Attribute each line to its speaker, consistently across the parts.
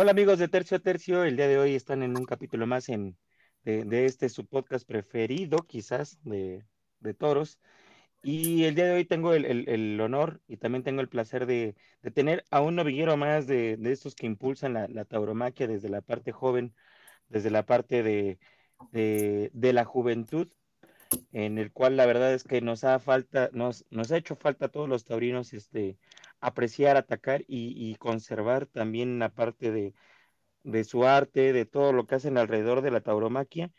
Speaker 1: Hola amigos de Tercio a Tercio, el día de hoy están en un capítulo más en, de, este su podcast preferido quizás de, toros. Y el día de hoy tengo el, honor y también tengo el placer de, tener a un novillero más de, estos que impulsan la, tauromaquia desde la parte joven, desde la parte de, de, la juventud, en el cual la verdad es que nos ha falta, nos ha hecho falta a todos los taurinos este, apreciar, atacar y, conservar también la parte de, su arte, de todo lo que hacen alrededor de la tauromaquia.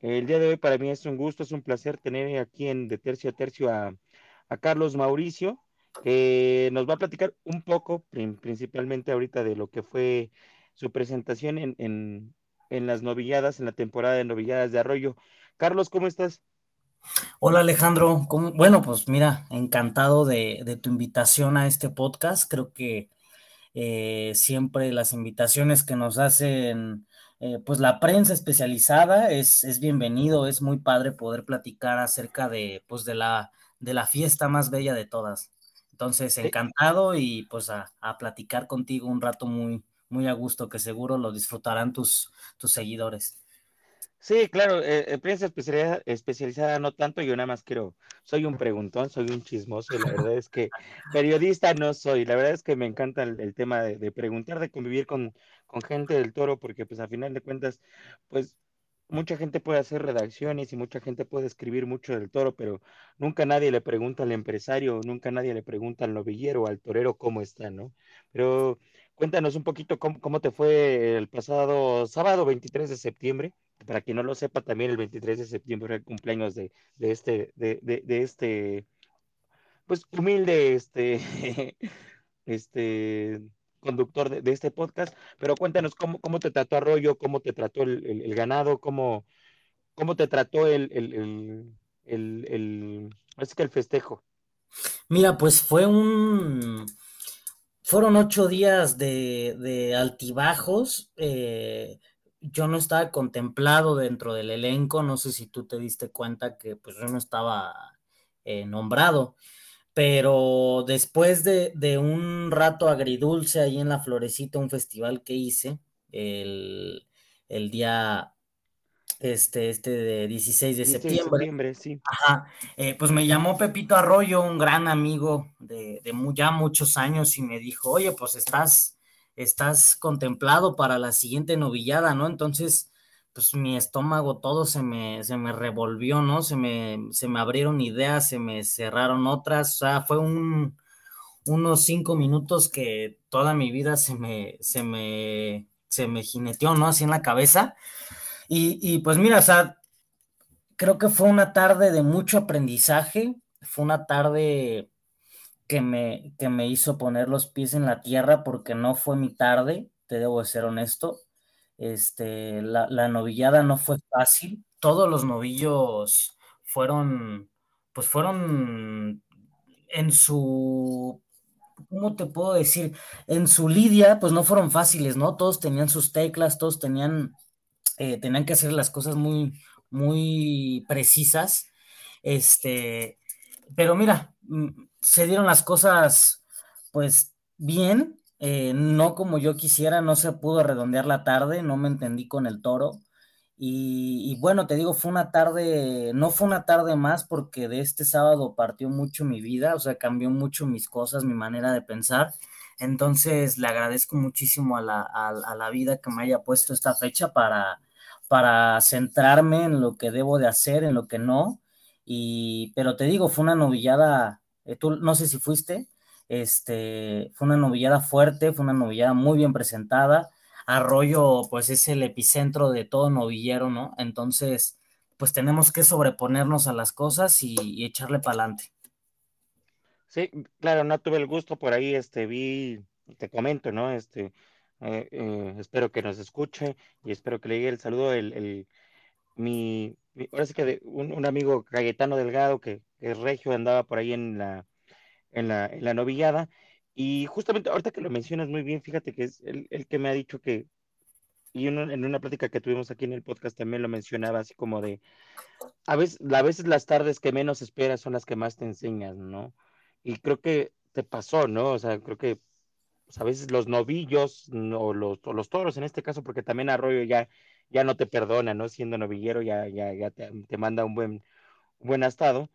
Speaker 1: El día de hoy para mí es un gusto, es un placer tener aquí en De Tercio a Tercio a, Carlos Mauricio, que nos va a platicar un poco, principalmente ahorita, de lo que fue su presentación en, en, en las novilladas, en la temporada de novilladas de Arroyo. Carlos, ¿cómo estás?
Speaker 2: Hola Alejandro, bueno, pues mira, encantado de, tu invitación a este podcast. Creo que eh, siempre las invitaciones que nos hacen, eh, pues la prensa especializada es, es, bienvenido, es muy padre poder platicar acerca de, pues de la, de la fiesta más bella de todas. Entonces, encantado y pues a, a platicar contigo un rato muy, muy a gusto, que seguro lo disfrutarán tus, tus seguidores.
Speaker 1: Sí, claro, eh, eh, prensa especializada, no tanto, yo nada más quiero, soy un preguntón, soy un chismoso y la verdad es que periodista no soy, la verdad es que me encanta el, tema de, preguntar, de convivir con, con gente del toro, porque pues a final de cuentas, pues mucha gente puede hacer redacciones y mucha gente puede escribir mucho del toro, pero nunca nadie le pregunta al empresario, nunca nadie le pregunta al novillero al torero cómo está, ¿no? Pero cuéntanos un poquito cómo, cómo te fue el pasado sábado 23 de septiembre para quien no lo sepa, también el 23 de septiembre es el cumpleaños de, este, de, este, pues humilde, este, este conductor de, este podcast, pero cuéntanos cómo, cómo te trató Arroyo, cómo te trató el, ganado, cómo, cómo te trató el, el, el, que el festejo.
Speaker 2: Mira, pues fue un, fueron ocho días de, altibajos, eh, yo no estaba contemplado dentro del elenco, no sé si tú te diste cuenta que pues yo no estaba eh, nombrado, pero después de, un rato agridulce ahí en la Florecita, un festival que hice el, día este, este de 16 de septiembre. sí. Eh, pues me llamó Pepito Arroyo, un gran amigo de, de ya muchos años, y me dijo, oye, pues estás estás contemplado para la siguiente novillada, ¿no? Entonces, pues mi estómago todo se me, se me revolvió, ¿no? Se me, se me abrieron ideas, se me cerraron otras, o sea, fue un, unos cinco minutos que toda mi vida se me, se me, se me jineteó, ¿no? Así en la cabeza. Y, y pues mira, o sea, creo que fue una tarde de mucho aprendizaje, fue una tarde que me, que me hizo poner los pies en la tierra porque no fue mi tarde, te debo de ser honesto. Este, la, la novillada no fue fácil. Todos los novillos fueron, pues fueron en su, ¿cómo te puedo decir? En su lidia, pues no fueron fáciles, ¿no? Todos tenían sus teclas, todos tenían, eh, tenían que hacer las cosas muy, muy precisas. Este, pero mira, mm, se dieron las cosas pues bien, eh, no como yo quisiera, no se pudo redondear la tarde, no me entendí con el toro. Y, bueno, te digo, fue una tarde, no fue una tarde más porque de este sábado partió mucho mi vida, o sea, cambió mucho mis cosas, mi manera de pensar. Entonces, le agradezco muchísimo a la, a la vida que me haya puesto esta fecha para, para centrarme en lo que debo de hacer, en lo que no. Y, pero te digo, fue una novillada eh, tú no sé si fuiste, este, fue una novillada fuerte, fue una novillada muy bien presentada. Arroyo, pues es el epicentro de todo novillero, ¿no? Entonces, pues tenemos que sobreponernos a las cosas y, echarle para adelante.
Speaker 1: Sí, claro, no tuve el gusto por ahí, este, vi, te comento, ¿no? Este, eh, eh, espero que nos escuche y espero que le llegue el saludo, el, el mi, ahora sí que de un, amigo Cayetano Delgado, que, es regio, andaba por ahí en la, en la, en la novillada. Y justamente ahorita que lo mencionas muy bien, fíjate que es el, el que me ha dicho que, y en una plática que tuvimos aquí en el podcast también lo mencionaba, así como de, a veces, a veces las tardes que menos esperas son las que más te enseñan, ¿no? Y creo que te pasó, ¿no? O sea, creo que pues, a veces los novillos o los, o los toros en este caso, porque también Arroyo ya, ya no te perdona, ¿no? Siendo novillero ya, ya, ya te, te manda un buen, un buen estado.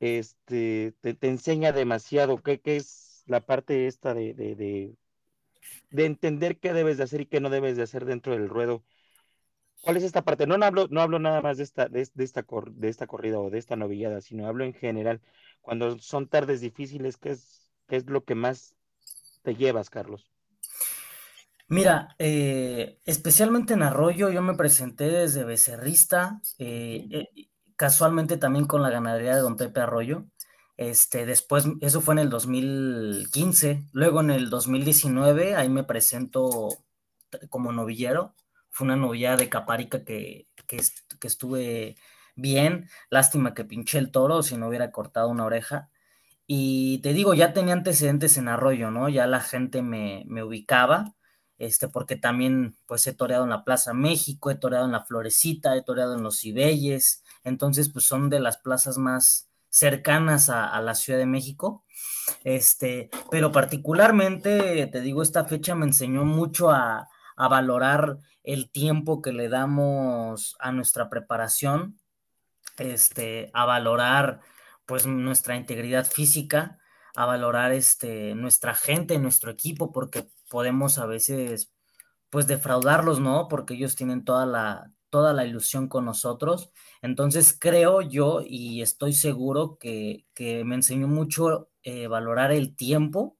Speaker 1: Este, te, te enseña demasiado qué, qué es la parte esta de, de, de, de entender qué debes de hacer y qué no debes de hacer dentro del ruedo. ¿Cuál es esta parte? No, no hablo, no hablo nada más de esta, de, de esta, cor, de esta corrida o de esta novillada, sino hablo en general. Cuando son tardes difíciles, ¿qué es, qué es lo que más te llevas, Carlos?
Speaker 2: Mira, eh, especialmente en Arroyo, yo me presenté desde becerrista, eh, eh, casualmente también con la ganadería de Don Pepe Arroyo. Este, después, eso fue en el 2015. Luego en el 2019, ahí me presento como novillero. Fue una novillada de Caparica que, que, que estuve bien. Lástima que pinché el toro, si no hubiera cortado una oreja. Y te digo, ya tenía antecedentes en Arroyo, ¿no? Ya la gente me, me ubicaba, este, porque también pues he toreado en la Plaza México, he toreado en la Florecita, he toreado en los Cibelles, entonces pues son de las plazas más cercanas a, a la Ciudad de México. Este, pero particularmente, te digo, esta fecha me enseñó mucho a, a valorar el tiempo que le damos a nuestra preparación, este, a valorar pues nuestra integridad física, a valorar este, nuestra gente, nuestro equipo, porque podemos a veces pues defraudarlos, ¿no? Porque ellos tienen toda la, toda la ilusión con nosotros. Entonces creo yo y estoy seguro que, que me enseñó mucho eh, valorar el tiempo,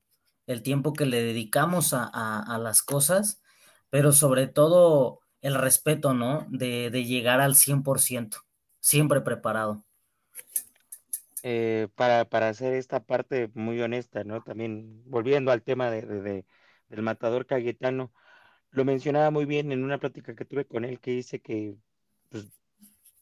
Speaker 2: el tiempo que le dedicamos a, a, a, las cosas, pero sobre todo el respeto, ¿no? De, de llegar al 100%, siempre preparado
Speaker 1: eh, para, para, hacer esta parte muy honesta, ¿no? También volviendo al tema de, de, de, del matador Cayetano, lo mencionaba muy bien en una plática que tuve con él que dice que pues,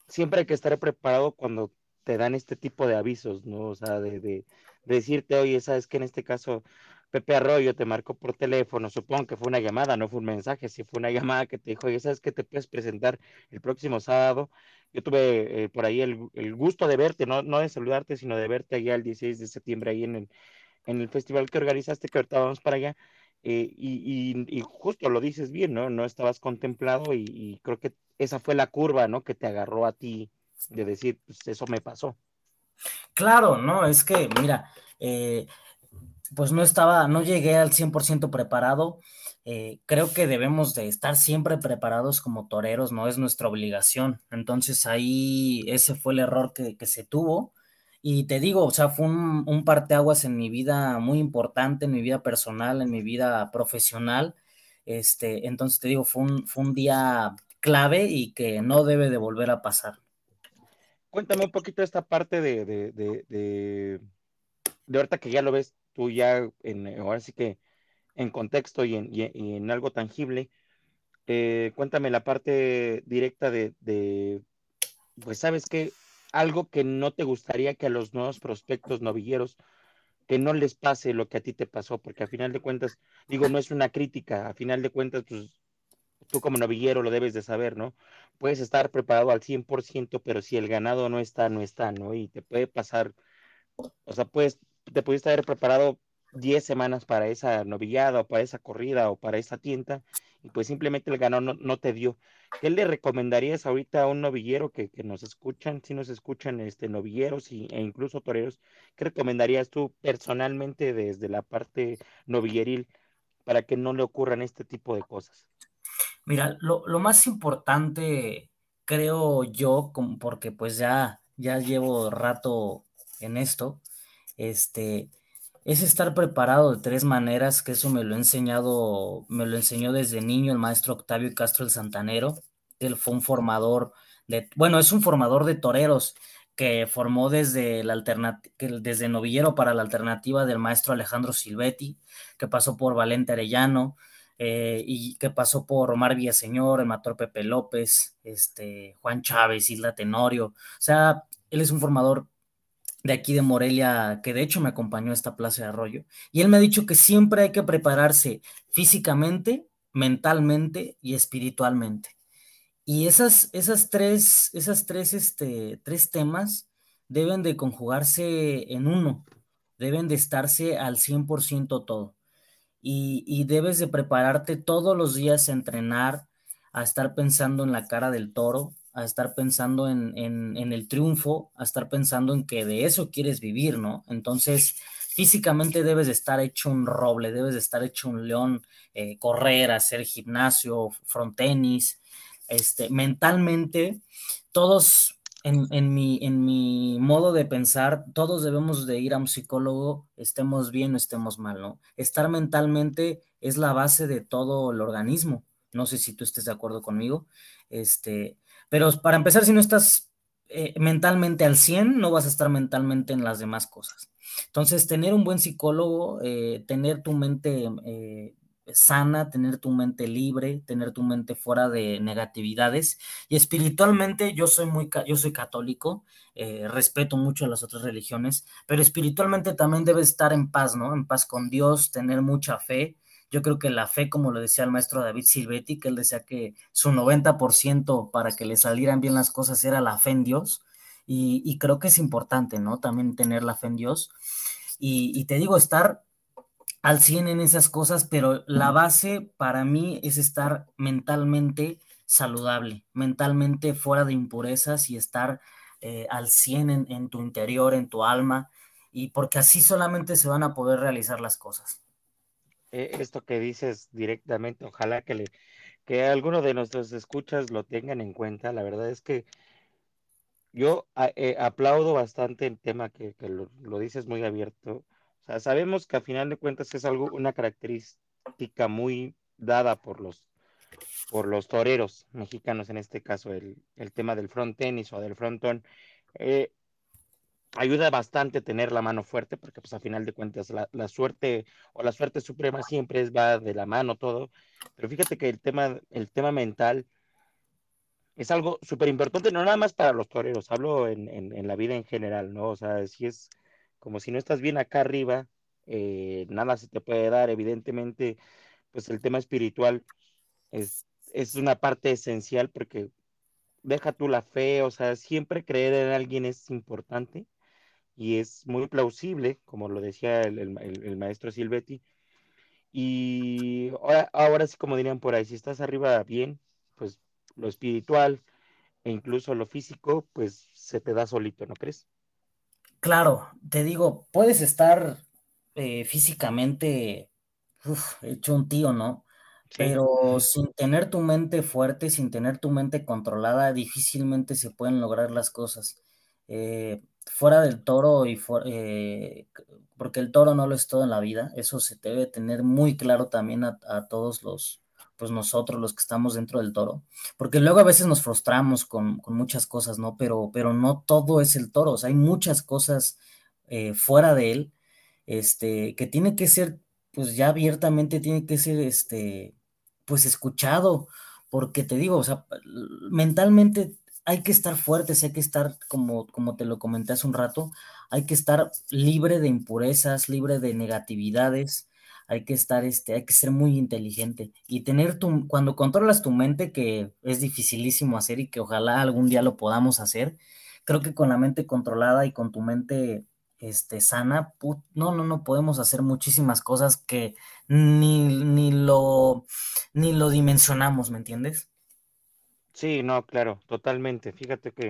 Speaker 1: siempre hay que estar preparado cuando te dan este tipo de avisos, ¿no? O sea, de, de, de decirte, oye, sabes que en este caso Pepe Arroyo te marcó por teléfono, supongo que fue una llamada, no fue un mensaje, si fue una llamada que te dijo, oye, sabes que te puedes presentar el próximo sábado. Yo tuve eh, por ahí el, el, gusto de verte, no, no de saludarte, sino de verte allá el 16 de septiembre ahí en el, en el festival que organizaste, que ahorita vamos para allá. Eh, y, y, y, justo lo dices bien, ¿no? No estabas contemplado y, y, creo que esa fue la curva, ¿no? Que te agarró a ti de decir, pues eso me pasó.
Speaker 2: Claro, no, es que, mira, eh, pues no estaba, no llegué al 100% preparado. Eh, creo que debemos de estar siempre preparados como toreros, no es nuestra obligación. Entonces ahí ese fue el error que, que se tuvo. Y te digo, o sea, fue un, un parteaguas en mi vida muy importante, en mi vida personal, en mi vida profesional. Este, entonces te digo, fue un, fue un día clave y que no debe de volver a pasar.
Speaker 1: Cuéntame un poquito esta parte de, de, de, de, de ahorita que ya lo ves tú ya, en, ahora sí que en contexto y en, en algo tangible, eh, cuéntame la parte directa de, de pues sabes que algo que no te gustaría que a los nuevos prospectos novilleros que no les pase lo que a ti te pasó, porque a final de cuentas, digo, no es una crítica, a final de cuentas, pues tú como novillero lo debes de saber, ¿no? Puedes estar preparado al 100%, pero si el ganado no está, no está, ¿no? Y te puede pasar, o sea, puedes te pudiste haber preparado 10 semanas para esa novillada o para esa corrida o para esa tienda y pues simplemente el ganado no, no, te dio. ¿Qué le recomendarías ahorita a un novillero que, que nos escuchan, si nos escuchan este, novilleros y, e incluso toreros, qué recomendarías tú personalmente desde la parte novilleril para que no le ocurran este tipo de cosas?
Speaker 2: Mira, lo, lo más importante creo yo, porque pues ya, ya llevo rato en esto, este, es estar preparado de tres maneras, que eso me lo he enseñado, me lo enseñó desde niño el maestro Octavio Castro el Santanero. Él fue un formador de, bueno, es un formador de toreros que formó desde la desde novillero para la alternativa del maestro Alejandro Silvetti, que pasó por Valente Arellano, eh, y que pasó por Omar Villaseñor, el mator Pepe López, este, Juan Chávez, Isla Tenorio. O sea, él es un formador de aquí de Morelia, que de hecho me acompañó a esta plaza de arroyo, y él me ha dicho que siempre hay que prepararse físicamente, mentalmente y espiritualmente. Y esas, esas tres, esas tres, este, tres temas deben de conjugarse en uno, deben de estarse al 100% todo. y, debes de prepararte todos los días a entrenar, a estar pensando en la cara del toro, a estar pensando en, en, el triunfo, a estar pensando en que de eso quieres vivir, ¿no? Entonces, físicamente debes de estar hecho un roble, debes de estar hecho un león, eh, correr, hacer gimnasio, frontenis, este, mentalmente, todos en, mi, en mi modo de pensar, todos debemos de ir a un psicólogo, estemos bien o estemos mal, ¿no? Estar mentalmente es la base de todo el organismo. No sé si tú estés de acuerdo conmigo. Este, pero para empezar, si no estás eh, mentalmente al 100, no vas a estar mentalmente en las demás cosas. Entonces, tener un buen psicólogo, eh, tener tu mente eh, sana, tener tu mente libre, tener tu mente fuera de negatividades. Y espiritualmente yo soy muy, yo soy católico, respeto mucho a las otras religiones, pero espiritualmente también debes estar en paz, ¿no? En paz con Dios, tener mucha fe. Yo creo que la fe, como lo decía el maestro David Silvetti, que él decía que su 90% para que le salieran bien las cosas era la fe en Dios. Y, creo que es importante, ¿no? También tener la fe en Dios. Y, te digo, estar al 100 en esas cosas, pero la base para mí es estar mentalmente saludable, mentalmente fuera de impurezas y estar eh, al 100 en, tu interior, en tu alma, y porque así solamente se van a poder realizar las cosas.
Speaker 1: Eh, esto que dices directamente, ojalá que, le, que alguno de nuestros escuchas lo tengan en cuenta. La verdad es que yo eh, aplaudo bastante el tema que, lo, lo dices muy abierto sea, sabemos que a final de cuentas es algo, una característica muy dada por los, por los toreros mexicanos, en este caso, el, tema del front tenis o del frontón. Eh, ayuda bastante tener la mano fuerte, porque pues a final de cuentas la, suerte o la suerte suprema siempre es, va de la mano todo, pero fíjate que el tema, el tema mental es algo súper importante, no nada más para los toreros, hablo en, en, la vida en general, ¿no? O sea, si es como si no estás bien acá arriba, eh, nada se te puede dar, evidentemente, pues el tema espiritual es, es una parte esencial porque deja tú la fe, o sea, siempre creer en alguien es importante y es muy plausible, como lo decía el, maestro Silvetti. Y ahora, ahora sí, como dirían por ahí, si estás arriba bien, pues lo espiritual e incluso lo físico, pues se te da solito, ¿no crees?
Speaker 2: Claro, te digo, puedes estar eh, físicamente hecho un tío, ¿no? Pero sin tener tu mente fuerte, sin tener tu mente controlada, difícilmente se pueden lograr las cosas. Eh, fuera del toro y eh, porque el toro no lo es todo en la vida, eso se debe tener muy claro también a todos los, pues nosotros los que estamos dentro del toro, porque luego a veces nos frustramos con, muchas cosas, ¿no? Pero, pero no todo es el toro, hay muchas cosas eh, fuera de él, este, que tiene que ser, pues ya abiertamente tiene que ser, este, pues escuchado, porque te digo, o sea, mentalmente hay que estar fuertes, hay que estar, como, como te lo comenté hace un rato, hay que estar libre de impurezas, libre de negatividades, hay que estar, este, hay que ser muy inteligente y tener tu, cuando controlas tu mente, que es dificilísimo hacer y que ojalá algún día lo podamos hacer, creo que con la mente controlada y con tu mente este, sana, no, no, no podemos hacer muchísimas cosas que ni, ni, lo, ni lo dimensionamos, ¿me entiendes?
Speaker 1: Sí, no, claro, totalmente. Fíjate que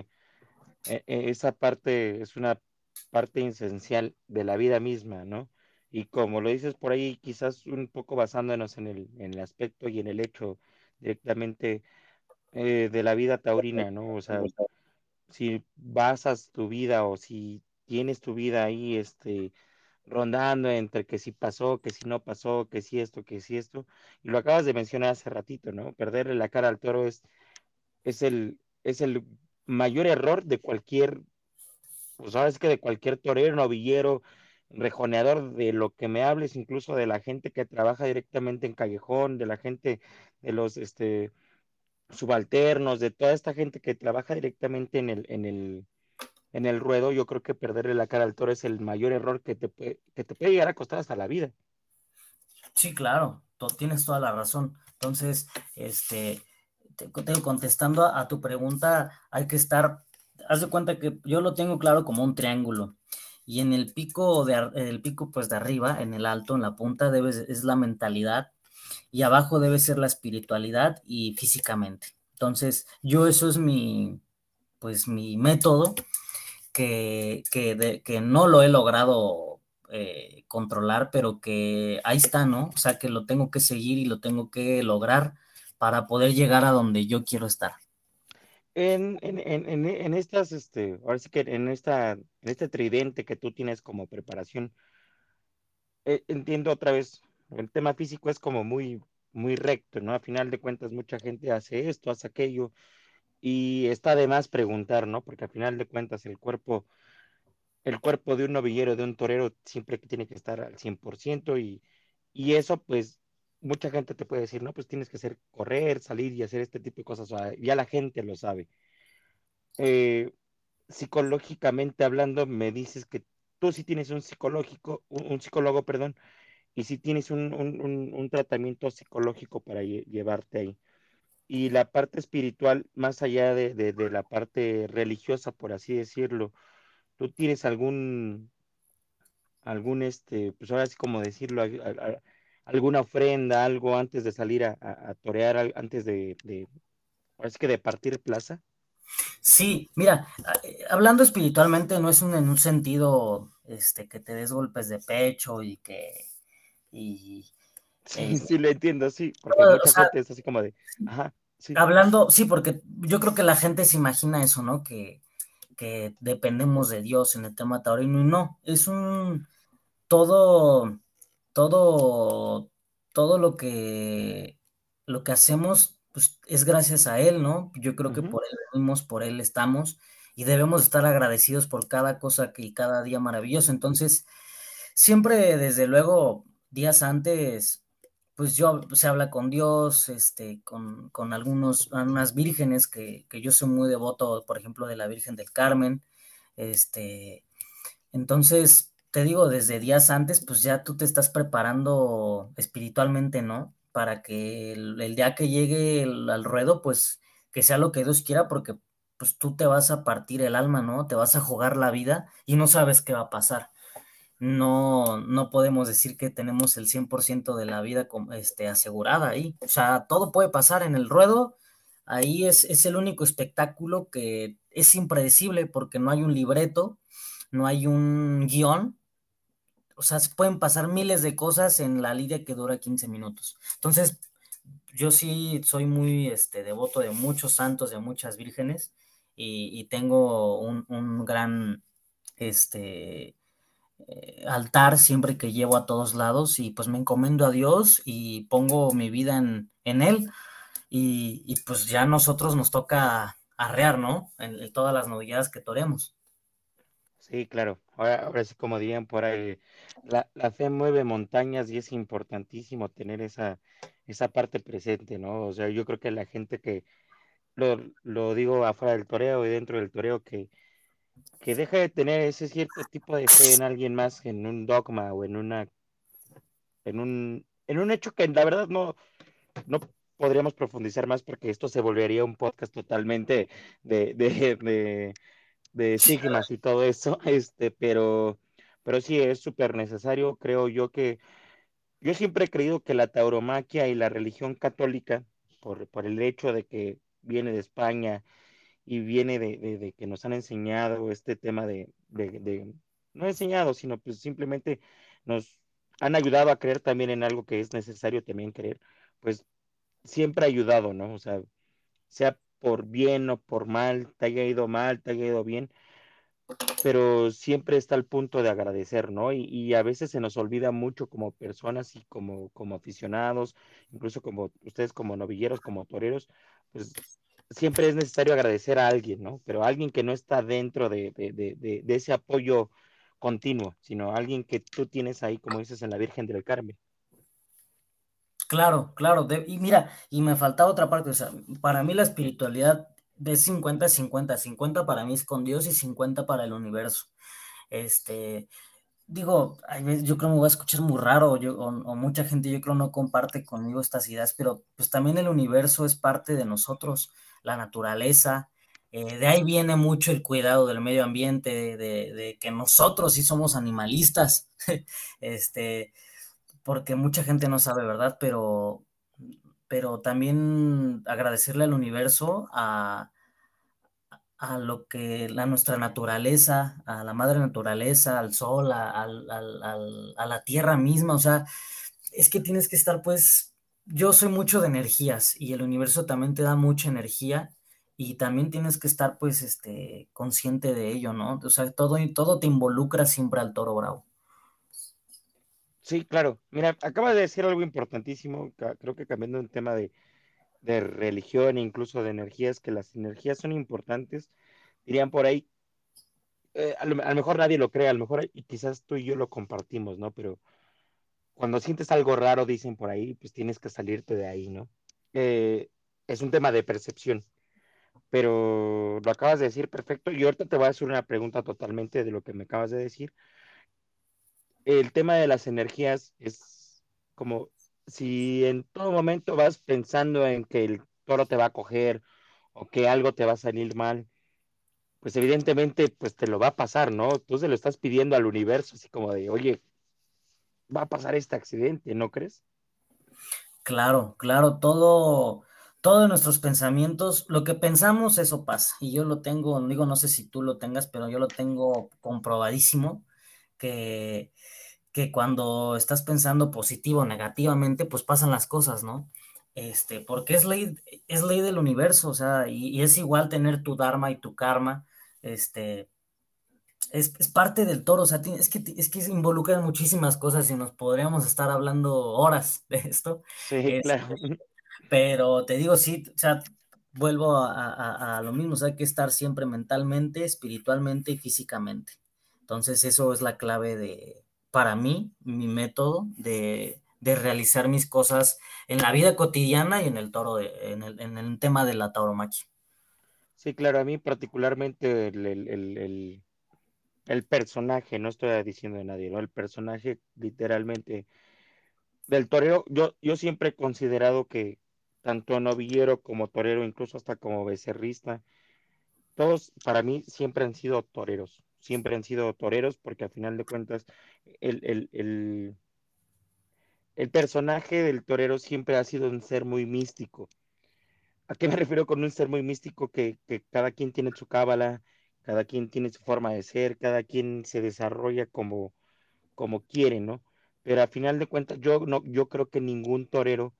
Speaker 1: eh, eh, esa parte es una parte esencial de la vida misma, ¿no? Y como lo dices por ahí, quizás un poco basándonos en el, en el aspecto y en el hecho directamente eh, de la vida taurina, ¿no? O sea, si basas tu vida o si tienes tu vida ahí, este, rondando entre que si pasó, que si no pasó, que si esto, que si esto, y lo acabas de mencionar hace ratito, ¿no? Perderle la cara al toro es, es, el, es el mayor error de cualquier, pues sabes que de cualquier torero, novillero, rejoneador de lo que me hables, incluso de la gente que trabaja directamente en Callejón, de la gente, de los este, subalternos, de toda esta gente que trabaja directamente en el, en el, en el ruedo, yo creo que perderle la cara al toro es el mayor error que te, puede, que te puede llegar a costar hasta la vida.
Speaker 2: Sí, claro, tienes toda la razón. Entonces, este, te, contestando a, a tu pregunta, hay que estar, haz de cuenta que yo lo tengo claro como un triángulo y en el pico de el pico pues de arriba, en el alto, en la punta debe, es la mentalidad y abajo debe ser la espiritualidad y físicamente. Entonces, yo eso es mi pues mi método que, que, no lo he logrado eh, controlar, pero que ahí está, ¿no? O sea, que lo tengo que seguir y lo tengo que lograr para poder llegar a donde yo quiero estar.
Speaker 1: En, en, en, en, estas, este, ahora sí que en esta, en este tridente que tú tienes como preparación, eh, entiendo otra vez, el tema físico es como muy, muy recto, ¿no? A final de cuentas, mucha gente hace esto, hace aquello, y está de más preguntar, ¿no? Porque a final de cuentas, el cuerpo, el cuerpo de un novillero, de un torero, siempre tiene que estar al 100%, y, y eso, pues, mucha gente te puede decir, no, pues tienes que hacer correr, salir y hacer este tipo de cosas, ya la gente lo sabe. Eh, psicológicamente hablando, me dices que tú sí tienes un psicológico, un, psicólogo, perdón, y sí tienes un, un, tratamiento psicológico para llevarte ahí. Y la parte espiritual, más allá de, de, la parte religiosa, por así decirlo, ¿tú tienes algún, algún, este, pues ahora sí como decirlo, alguna ofrenda, algo antes de salir a, torear, antes de, de, que de partir plaza?
Speaker 2: Sí, mira, eh, hablando espiritualmente no es un, en un sentido este, que te des golpes de pecho y que... Y,
Speaker 1: sí, eh, sí, lo entiendo, sí, porque mucha gente es así como de... Ajá,
Speaker 2: sí. Hablando, sí, porque yo creo que la gente se imagina eso, ¿no? Que, que dependemos de Dios en el tema taurino y no, es un... Todo todo, todo lo que, lo que hacemos pues, es gracias a Él, ¿no? Yo creo que por Él venimos, por Él estamos y debemos estar agradecidos por cada cosa que cada día maravilloso. Entonces, siempre, desde luego, días antes, pues yo se habla con Dios, este, con, con algunos, unas vírgenes que, que, yo soy muy devoto, por ejemplo, de la Virgen del Carmen, este, entonces, te digo, desde días antes, pues ya tú te estás preparando espiritualmente, ¿no? Para que el, día que llegue al ruedo, pues que sea lo que Dios quiera, porque pues tú te vas a partir el alma, ¿no? Te vas a jugar la vida y no sabes qué va a pasar. No, no podemos decir que tenemos el 100% de la vida este, asegurada ahí. O sea, todo puede pasar en el ruedo. Ahí es, es el único espectáculo que es impredecible porque no hay un libreto, no hay un guion, o sea, se pueden pasar miles de cosas en la lidia que dura 15 minutos. Entonces, yo sí soy muy este, devoto de muchos santos, de muchas vírgenes, y, tengo un, gran este, eh, altar siempre que llevo a todos lados, y pues me encomendo a Dios y pongo mi vida en, Él, y, pues ya nosotros nos toca arrear, ¿no? En, todas las novedades que toremos.
Speaker 1: Sí, claro. Ahora, ahora sí, como dirían por ahí, la, la, fe mueve montañas y es importantísimo tener esa, esa parte presente, ¿no? O sea, yo creo que la gente que, lo, lo digo afuera del toreo y dentro del toreo, que, que deja de tener ese cierto tipo de fe en alguien más, en un dogma o en una, en un, en un hecho que la verdad no, no podríamos profundizar más porque esto se volvería un podcast totalmente de, de, de de sigmas y todo eso, este, pero, pero sí es súper necesario, creo yo que yo siempre he creído que la tauromaquia y la religión católica, por, por el hecho de que viene de España y viene de, que nos han enseñado este tema de, no enseñado, sino pues simplemente nos han ayudado a creer también en algo que es necesario también creer, pues siempre ha ayudado, ¿no? O sea, sea por bien o por mal, te haya ido mal, te haya ido bien, pero siempre está el punto de agradecer, ¿no? Y, a veces se nos olvida mucho como personas y como, como aficionados, incluso como ustedes como novilleros, como toreros, pues siempre es necesario agradecer a alguien, ¿no? Pero alguien que no está dentro de, de, de, de ese apoyo continuo, sino alguien que tú tienes ahí, como dices, en la Virgen del Carmen.
Speaker 2: Claro, claro. y mira, y me faltaba otra parte. O sea, para mí la espiritualidad de 50-50. 50 para mí es con Dios y 50 para el universo. Este, digo, yo creo que me voy a escuchar muy raro, yo, o, mucha gente yo creo no comparte conmigo estas ideas, pero pues también el universo es parte de nosotros, la naturaleza, Eh, de ahí viene mucho el cuidado del medio ambiente, de, que nosotros sí somos animalistas, este, porque mucha gente no sabe, ¿verdad? Pero, pero también agradecerle al universo, a, a lo que la nuestra naturaleza, a la madre naturaleza, al sol, a, a la tierra misma, o sea, es que tienes que estar pues, yo soy mucho de energías y el universo también te da mucha energía y también tienes que estar pues este consciente de ello, ¿no? O sea, todo, todo te involucra siempre al toro bravo.
Speaker 1: Sí, claro. Mira, acaba de decir algo importantísimo, creo que cambiando un tema de, de religión e incluso de energías, que las energías son importantes, dirían por ahí, eh, a, lo, mejor nadie lo cree, a lo mejor y quizás tú y yo lo compartimos, ¿no? Pero cuando sientes algo raro, dicen por ahí, pues tienes que salirte de ahí, ¿no? Eh, es un tema de percepción, pero lo acabas de decir perfecto y ahorita te voy a hacer una pregunta totalmente de lo que me acabas de decir. El tema de las energías es como si en todo momento vas pensando en que el toro te va a coger o que algo te va a salir mal, pues evidentemente pues te lo va a pasar, ¿no? Tú se lo estás pidiendo al universo, así como de, oye, va a pasar este accidente, ¿no crees?
Speaker 2: Claro, claro, todo, todos nuestros pensamientos, lo que pensamos, eso pasa. Y yo lo tengo, digo, no sé si tú lo tengas, pero yo lo tengo comprobadísimo, que que cuando estás pensando positivo o negativamente, pues pasan las cosas, ¿no? Este, porque es ley, es ley del universo, o sea, y, es igual tener tu dharma y tu karma, este, es, parte del toro, o sea, es que, es que se involucran muchísimas cosas y nos podríamos estar hablando horas de esto.
Speaker 1: Sí, este, claro.
Speaker 2: Pero te digo, sí, o sea, vuelvo a, a, lo mismo, o sea, hay que estar siempre mentalmente, espiritualmente y físicamente. Entonces, eso es la clave de, para mí, mi método de, realizar mis cosas en la vida cotidiana y en el toro, en, el, tema de la tauromaquia.
Speaker 1: Sí, claro, a mí particularmente el, personaje, no estoy diciendo de nadie, ¿no? El personaje literalmente del torero, yo, yo siempre he considerado que tanto novillero como torero, incluso hasta como becerrista, todos para mí siempre han sido toreros siempre han sido toreros, porque al final de cuentas el, el, personaje del torero siempre ha sido un ser muy místico. ¿A qué me refiero con un ser muy místico? Que, cada quien tiene su cábala, cada quien tiene su forma de ser, cada quien se desarrolla como, como quiere, ¿no? Pero al final de cuentas, yo, no, yo creo que ningún torero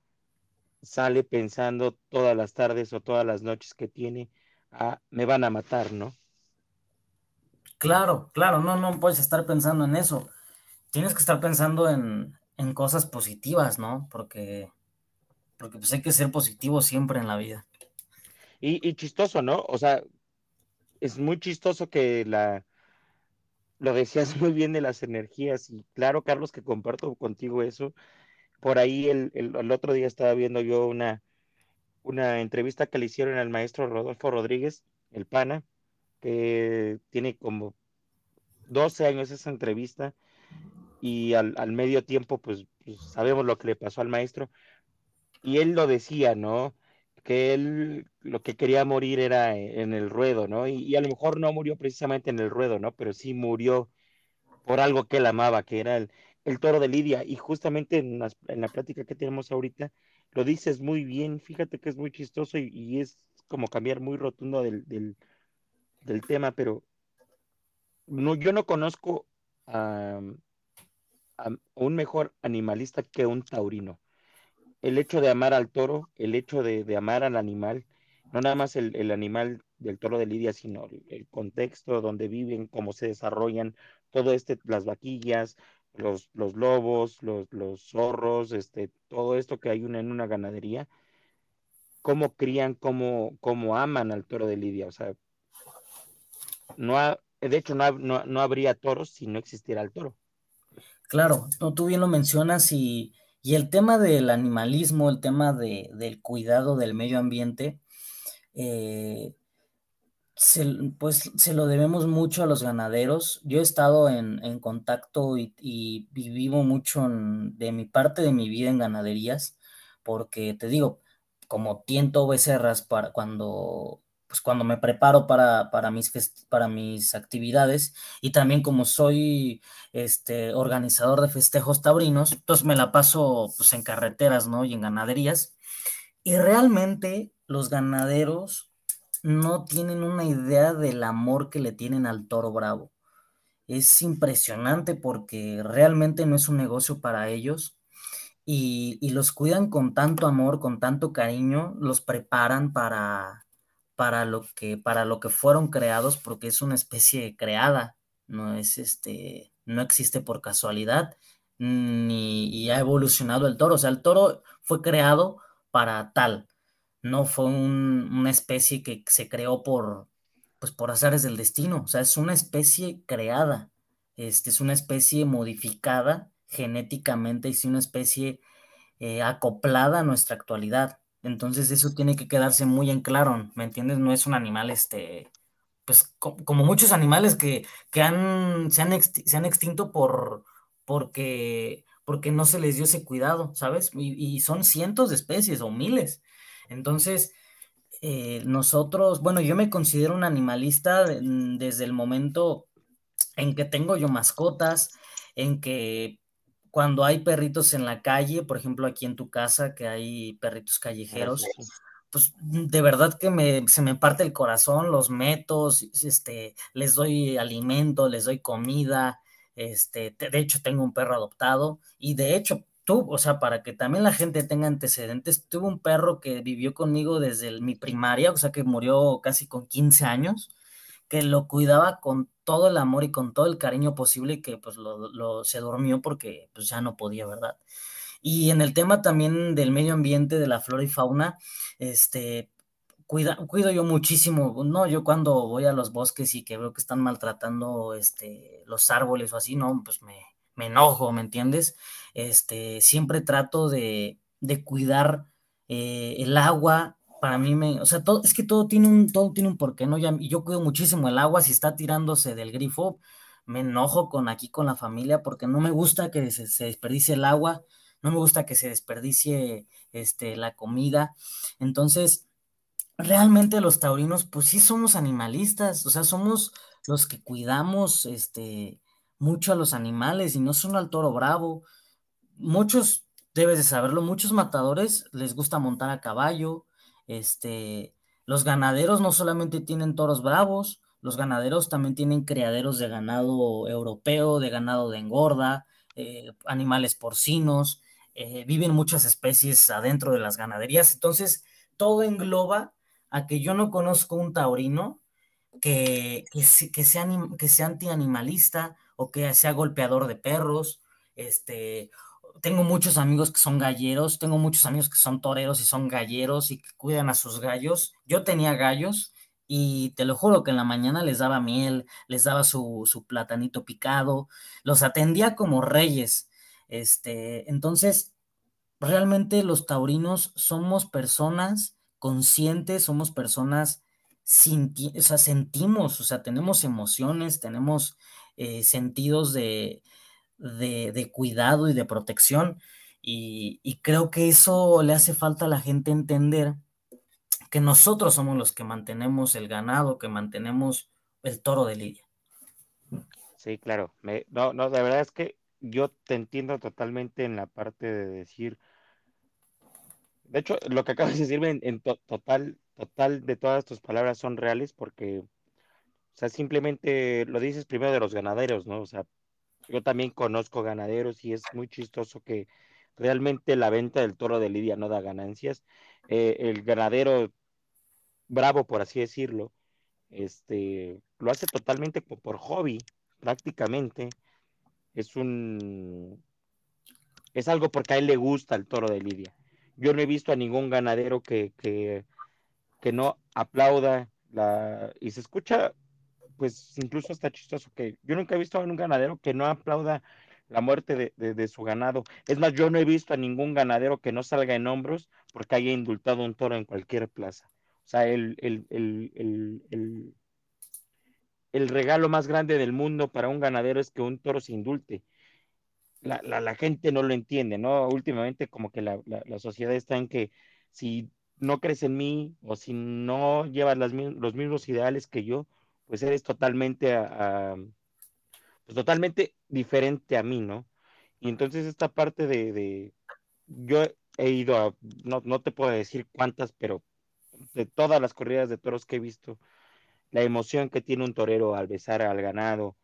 Speaker 1: sale pensando todas las tardes o todas las noches que tiene, a, me van a matar, ¿no?
Speaker 2: Claro, claro, no, no puedes estar pensando en eso. Tienes que estar pensando en, cosas positivas, ¿no? Porque, porque pues hay que ser positivo siempre en la vida.
Speaker 1: Y, chistoso, ¿no? O sea, es muy chistoso que la, lo decías muy bien de las energías y claro, Carlos, que comparto contigo eso. Por ahí el, el, otro día estaba viendo yo una, una entrevista que le hicieron al maestro Rodolfo Rodríguez, el PANA, que tiene como 12 años esa entrevista y al, medio tiempo pues, pues, sabemos lo que le pasó al maestro y él lo decía, ¿no? Que él lo que quería morir era en el ruedo, ¿no? Y, a lo mejor no murió precisamente en el ruedo, ¿no? Pero sí murió por algo que él amaba, que era el, toro de Lidia. Y justamente en, la plática que tenemos ahorita, lo dices muy bien, fíjate que es muy chistoso y, es como cambiar muy rotundo del tema, pero no, yo no conozco a, un mejor animalista que un taurino. El hecho de amar al toro, el hecho de, amar al animal, no nada más el, animal del toro de Lidia, sino el, contexto donde viven, cómo se desarrollan, todo este, las vaquillas, los, los lobos, los, los, zorros, este, todo esto que hay una, en una ganadería, cómo crían, cómo, cómo aman al toro de Lidia. O sea, no de hecho, no, habría toros si no existiera el toro.
Speaker 2: Claro, no, tú bien lo mencionas y, el tema del animalismo, el tema del cuidado del medio ambiente, eh, se, pues se lo debemos mucho a los ganaderos. Yo he estado en, contacto y, vivo mucho de mi parte de mi vida en ganaderías, porque te digo, como tiento becerras para cuando pues cuando me preparo para, para, mis, para mis actividades y también como soy este, organizador de festejos taurinos, entonces me la paso pues, en carreteras, ¿no? Y en ganaderías. Y realmente los ganaderos no tienen una idea del amor que le tienen al toro bravo. Es impresionante porque realmente no es un negocio para ellos y, y los cuidan con tanto amor, con tanto cariño, los preparan para, para lo que, para lo que fueron creados, porque es una especie creada, no es este, no existe por casualidad, ni y ha evolucionado el toro. O sea, el toro fue creado para tal, no fue una especie que se creó por, pues por azares del destino. O sea, es una especie creada, este, es una especie modificada genéticamente, es una especie eh, acoplada a nuestra actualidad. Entonces eso tiene que quedarse muy en claro, ¿me entiendes? No es un animal, este, pues como muchos animales que, que han, se, han se han extinto por, porque, porque no se les dio ese cuidado, ¿sabes? Y, son cientos de especies o miles. Entonces, eh, nosotros, bueno, yo me considero un animalista desde el momento en que tengo yo mascotas, en que cuando hay perritos en la calle, por ejemplo, aquí en tu casa, que hay perritos callejeros, pues de verdad que me, se me parte el corazón, los meto, este, les doy alimento, les doy comida, este, de hecho tengo un perro adoptado y de hecho tú, o sea, para que también la gente tenga antecedentes, tuve un perro que vivió conmigo desde mi primaria, o sea, que murió casi con 15 años, que lo cuidaba con todo el amor y con todo el cariño posible y que pues lo, se durmió porque pues ya no podía, ¿verdad? Y en el tema también del medio ambiente, de la flora y fauna, este, cuida, cuido yo muchísimo, no, yo cuando voy a los bosques y que veo que están maltratando este, los árboles o así, no, pues me, me enojo, ¿me entiendes? Este, siempre trato de, de cuidar eh, el agua, para mí me, o sea, todo, es que todo tiene un, todo tiene un porqué, ¿no? y yo cuido muchísimo el agua, si está tirándose del grifo, me enojo con aquí con la familia porque no me gusta que se, desperdicie el agua, no me gusta que se desperdicie este, la comida. Entonces, realmente los taurinos, pues sí somos animalistas, o sea, somos los que cuidamos este, mucho a los animales y no solo al toro bravo. Muchos, debes de saberlo, muchos matadores les gusta montar a caballo, este, los ganaderos no solamente tienen toros bravos, los ganaderos también tienen criaderos de ganado europeo, de ganado de engorda, eh, animales porcinos, eh, viven muchas especies adentro de las ganaderías. Entonces, todo engloba a que yo no conozco un taurino que, que, que sea, que sea antianimalista o que sea golpeador de perros, este, tengo muchos amigos que son galleros, tengo muchos amigos que son toreros y son galleros y que cuidan a sus gallos. Yo tenía gallos y te lo juro que en la mañana les daba miel, les daba su, su platanito picado, los atendía como reyes. Este, entonces, realmente los taurinos somos personas conscientes, somos personas o sea, sentimos, o sea, tenemos emociones, tenemos eh, sentidos de, de, cuidado y de protección. Y, creo que eso le hace falta a la gente entender que nosotros somos los que mantenemos el ganado, que mantenemos el toro de lidia.
Speaker 1: Sí, claro. no, no, de verdad es que yo te entiendo totalmente en la parte de decir, de hecho, lo que acabas de decirme en, total, total de todas tus palabras son reales porque, o sea, simplemente lo dices primero de los ganaderos, ¿no? O sea, yo también conozco ganaderos y es muy chistoso que realmente la venta del toro de Lidia no da ganancias. Eh, el ganadero bravo, por así decirlo, este, lo hace totalmente por hobby, prácticamente. Es un, es algo porque a él le gusta el toro de Lidia. Yo no he visto a ningún ganadero que, que, que no aplauda la, y se escucha pues incluso está chistoso que yo nunca he visto a un ganadero que no aplauda la muerte de, su ganado. Es más, yo no he visto a ningún ganadero que no salga en hombros porque haya indultado un toro en cualquier plaza. O sea, el, el, el, el regalo más grande del mundo para un ganadero es que un toro se indulte. La, gente no lo entiende, ¿no? Últimamente como que la, la, sociedad está en que si no crees en mí o si no llevas las, los mismos ideales que yo, pues eres totalmente, a, pues totalmente diferente a mí, ¿no? Y entonces esta parte de, de yo he ido a, no, no te puedo decir cuántas, pero de todas las corridas de toros que he visto, la emoción que tiene un torero al besar al ganado,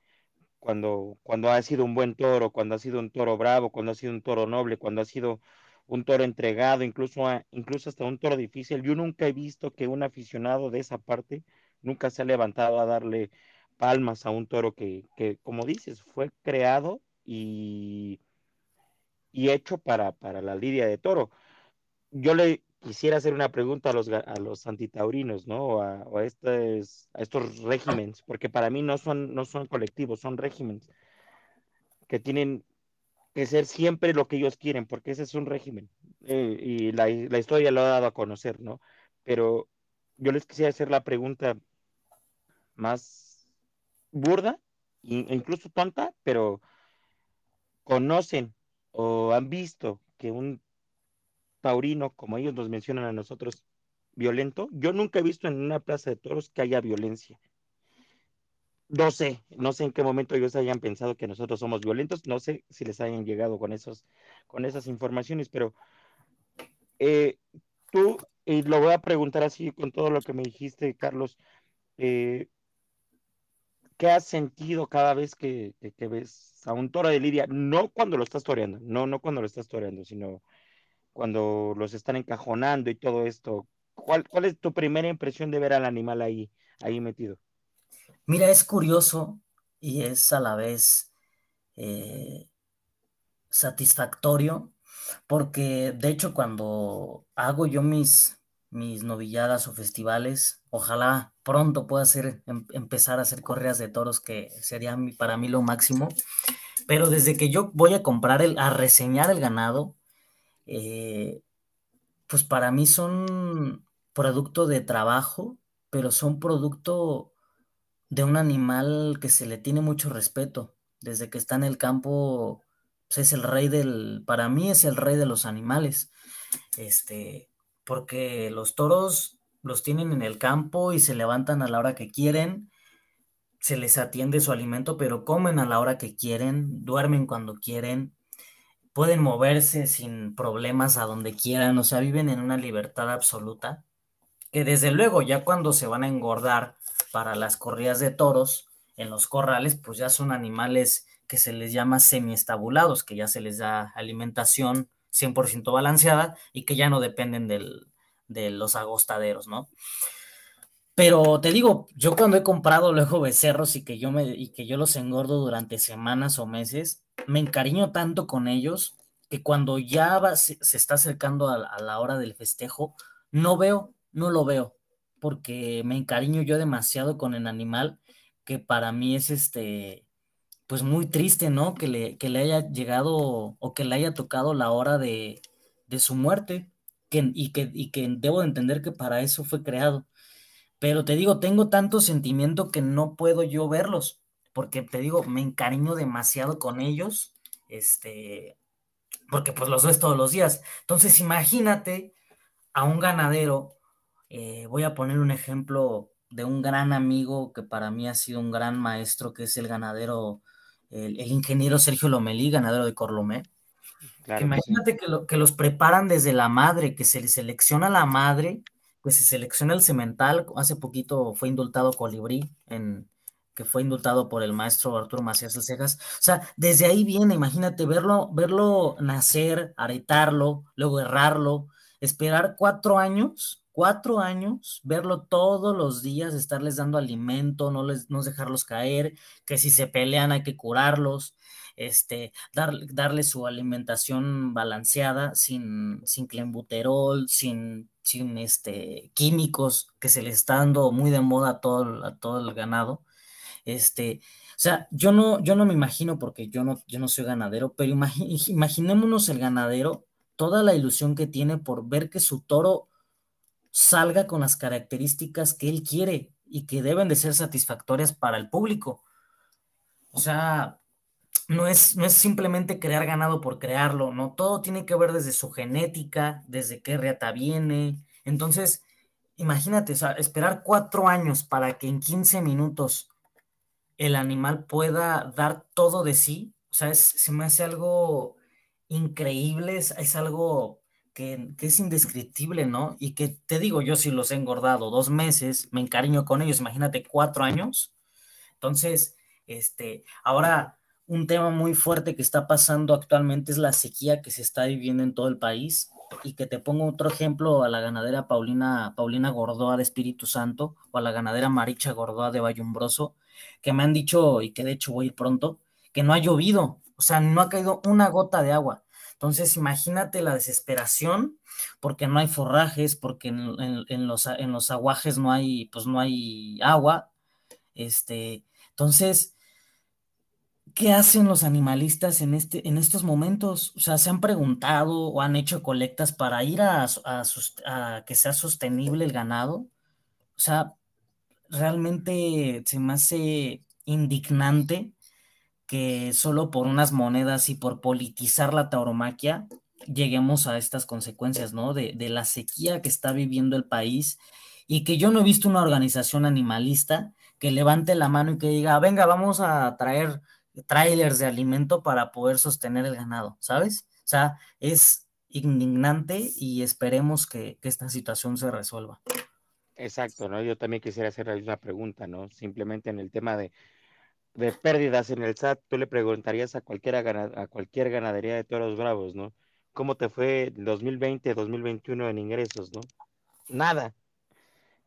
Speaker 1: cuando, cuando ha sido un buen toro, cuando ha sido un toro bravo, cuando ha sido un toro noble, cuando ha sido un toro entregado, incluso, incluso hasta un toro difícil. Yo nunca he visto que un aficionado de esa parte nunca se ha levantado a darle palmas a un toro que, que como dices, fue creado y, y hecho para, para la lidia de toro. Yo le quisiera hacer una pregunta a los, a los antitaurinos, ¿no? O a, a, estos, regímenes, porque para mí no son, no son colectivos, son regímenes que tienen que ser siempre lo que ellos quieren, porque ese es un régimen. Eh, y la, la, historia lo ha dado a conocer, ¿no? Pero yo les quisiera hacer la pregunta más burda, e incluso tonta, pero conocen o han visto que un taurino, como ellos nos mencionan a nosotros, violento. Yo nunca he visto en una plaza de toros que haya violencia. No sé, no sé en qué momento ellos hayan pensado que nosotros somos violentos, no sé si les hayan llegado con, esos, con esas informaciones, pero eh, tú, y lo voy a preguntar así con todo lo que me dijiste, Carlos, eh, ¿qué has sentido cada vez que, ves a un toro de lidia? No cuando lo estás toreando, no, no cuando lo estás toreando, sino cuando los están encajonando y todo esto. ¿Cuál, cuál es tu primera impresión de ver al animal ahí, ahí metido?
Speaker 2: Mira, es curioso y es a la vez eh, satisfactorio, porque de hecho cuando hago yo mis, mis novilladas o festivales, ojalá pronto pueda hacer, em, empezar a hacer correas de toros, que sería para mí lo máximo. Pero desde que yo voy a comprar, el, a reseñar el ganado, eh, pues para mí son producto de trabajo, pero son producto de un animal que se le tiene mucho respeto. Desde que está en el campo, pues es el rey del, para mí es el rey de los animales. Este, porque los toros los tienen en el campo y se levantan a la hora que quieren, se les atiende su alimento, pero comen a la hora que quieren, duermen cuando quieren, pueden moverse sin problemas a donde quieran, o sea, viven en una libertad absoluta, que desde luego ya cuando se van a engordar para las corridas de toros en los corrales, pues ya son animales que se les llama semiestabulados, que ya se les da alimentación 100% balanceada y que ya no dependen del, de los agostaderos, ¿no? Pero te digo, yo cuando he comprado luego becerros y que yo me y que yo los engordo durante semanas o meses, me encariño tanto con ellos que cuando ya va, se, está acercando a, a, la hora del festejo, no veo, no lo veo, porque me encariño yo demasiado con el animal, que para mí es este, pues muy triste, ¿no? Que le, que le haya llegado o que le haya tocado la hora de, de su muerte, y, que, y que debo de entender que para eso fue creado pero te digo, tengo tanto sentimiento que no puedo yo verlos, porque te digo, me encariño demasiado con ellos, este, porque pues los ves todos los días. Entonces, imagínate a un ganadero, eh, voy a poner un ejemplo de un gran amigo que para mí ha sido un gran maestro, que es el ganadero, el, el ingeniero Sergio Lomelí, ganadero de Corlomé. Que imagínate que, que los preparan desde la madre, que se les selecciona la madre pues se selecciona el cemental. Hace poquito fue indultado Colibrí, en, que fue indultado por el maestro Arturo Macías Cejas. O sea, desde ahí viene, imagínate, verlo, verlo nacer, aretarlo, luego errarlo, esperar cuatro años, cuatro años, verlo todos los días, estarles dando alimento, no, les, no dejarlos caer, que si se pelean hay que curarlos, este, dar, darle su alimentación balanceada, sin, sin clenbuterol, sin sin este, químicos que se le está dando muy de moda a todo, a todo el ganado. Este, o sea, yo no, yo no me imagino, porque yo no, yo no soy ganadero, pero imagi imaginémonos el ganadero, toda la ilusión que tiene por ver que su toro salga con las características que él quiere y que deben de ser satisfactorias para el público. O sea, no es, no es simplemente crear ganado por crearlo, ¿no? Todo tiene que ver desde su genética, desde qué reata viene, Entonces, imagínate, o sea, esperar cuatro años para que en 15 minutos el animal pueda dar todo de sí, o sea, es, se me hace algo increíble, es, es algo que, que, es indescriptible, ¿no? Y que te digo, yo si los he engordado dos meses, me encariño con ellos, imagínate cuatro años. Entonces, este, ahora un tema muy fuerte que está pasando actualmente es la sequía que se está viviendo en todo el país y que te pongo otro ejemplo a la ganadera Paulina, Paulina Gordoa de Espíritu Santo o a la ganadera Maricha Gordoa de Vallumbroso, que me han dicho, y que de hecho voy a ir pronto, que no ha llovido, o sea, no ha caído una gota de agua. Entonces, imagínate la desesperación porque no hay forrajes, porque en, en, los, en los aguajes no hay, pues no hay agua. Este, entonces, ¿qué hacen los animalistas en, este, en estos momentos? O sea, ¿se han preguntado o han hecho colectas para ir a, que sea sostenible el ganado? O sea, realmente se me hace indignante que solo por unas monedas y por politizar la tauromaquia lleguemos a estas consecuencias, ¿no? De la sequía que está viviendo el país y que yo no he visto una organización animalista que levante la mano y que diga, venga, vamos a traer trailers de alimento para poder sostener el ganado, ¿sabes? O sea, es indignante y esperemos que, esta situación se resuelva.
Speaker 1: Exacto, ¿no? Yo también quisiera hacer misma pregunta, ¿no? Simplemente en el tema de, de pérdidas en el SAT, tú le preguntarías a, cualquiera, a cualquier ganadería de toros bravos, ¿no? ¿Cómo te fue 2020, 2021 en ingresos, ¿no? Nada,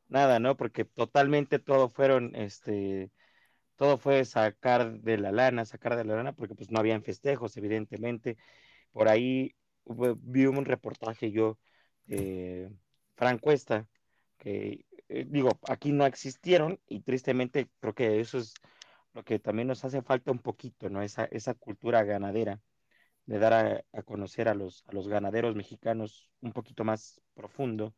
Speaker 1: nada, ¿no? Porque totalmente todo fueron, este, todo fue sacar de la lana, sacar de la lana, porque pues no habían festejos, evidentemente. Por ahí vi un reportaje yo, eh, Fran Cuesta, que eh, digo, aquí no existieron y tristemente creo que eso es lo que también nos hace falta un poquito, ¿no? Esa, esa cultura ganadera, de dar a, a conocer a los, a los ganaderos mexicanos un poquito más profundo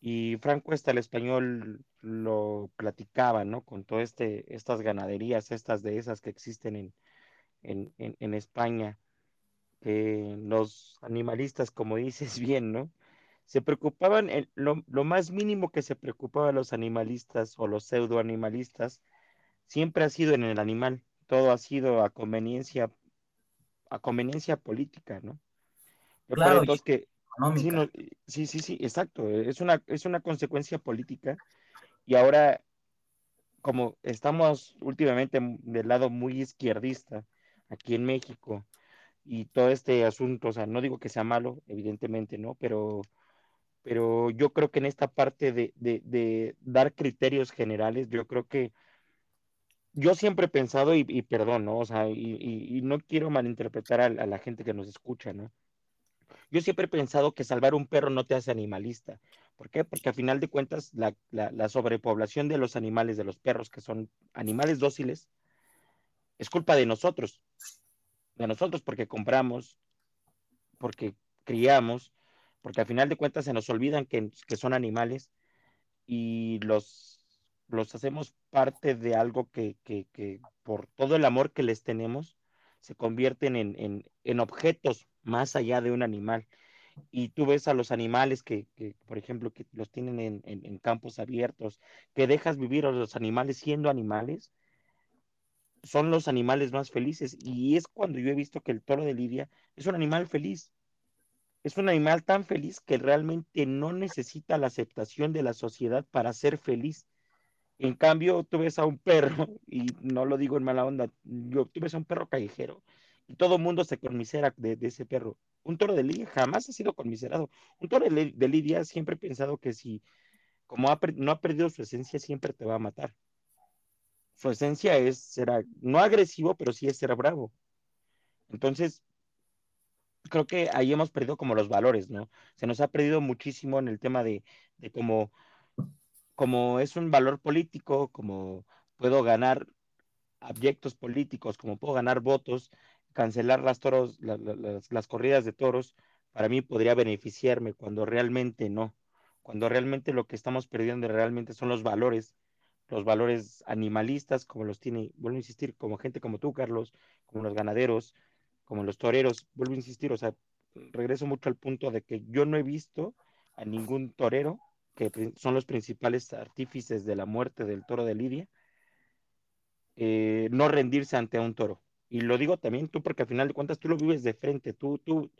Speaker 1: y Franco Cuesta, el español, lo platicaba, ¿no? Con todas este, estas ganaderías, estas de esas que existen en, en, en, en España, que los animalistas, como dices bien, ¿no? Se preocupaban, en lo, lo, más mínimo que se preocupaban los animalistas o los pseudoanimalistas, siempre ha sido en el animal, todo ha sido a conveniencia, a conveniencia política, ¿no?
Speaker 2: Claro,
Speaker 1: entonces que Sí, no, sí, sí, sí, exacto. Es una, es una consecuencia política y ahora, como estamos últimamente del lado muy izquierdista aquí en México y todo este asunto, o sea, no digo que sea malo, evidentemente, ¿no? Pero, pero yo creo que en esta parte de, de, de dar criterios generales, yo creo que yo siempre he pensado, y, y perdón, ¿no? O sea, y, y, y no quiero malinterpretar a, a la gente que nos escucha, ¿no? Yo siempre he pensado que salvar un perro no te hace animalista. ¿Por qué? Porque a final de cuentas la, la, la, sobrepoblación de los animales, de los perros, que son animales dóciles, es culpa de nosotros. De nosotros porque compramos, porque criamos, porque a final de cuentas se nos olvidan que, que son animales y los, los hacemos parte de algo que, que, que, por todo el amor que les tenemos, se convierten en, en, en objetos más allá de un animal. Y tú ves a los animales que, que por ejemplo, que los tienen en, en, campos abiertos, que dejas vivir a los animales siendo animales, son los animales más felices. Y es cuando yo he visto que el toro de Lidia es un animal feliz. Es un animal tan feliz que realmente no necesita la aceptación de la sociedad para ser feliz. En cambio, tú ves a un perro, y no lo digo en mala onda, yo, tú ves a un perro callejero y todo el mundo se conmisera de, ese perro. Un toro de Lidia jamás ha sido conmiserado. Un toro de, de Lidia siempre he pensado que si, como no ha perdido su esencia, siempre te va a matar. Su esencia es ser, no agresivo, pero sí es ser bravo. Entonces, creo que ahí hemos perdido como los valores, ¿no? Se nos ha perdido muchísimo en el tema de, de cómo, como es un valor político, como puedo ganar abyectos políticos, como puedo ganar votos, cancelar las toros, la, la, las, las, corridas de toros, para mí podría beneficiarme cuando realmente no, cuando realmente lo que estamos perdiendo realmente son los valores, los valores animalistas, como los tiene, vuelvo a insistir, como gente como tú, Carlos, como los ganaderos, como los toreros, vuelvo a insistir, o sea, regreso mucho al punto de que yo no he visto a ningún torero, que son los principales artífices de la muerte del toro de Lidia, eh, no rendirse ante un toro. Y lo digo también tú, porque al final de cuentas tú lo vives de frente, tú, tú,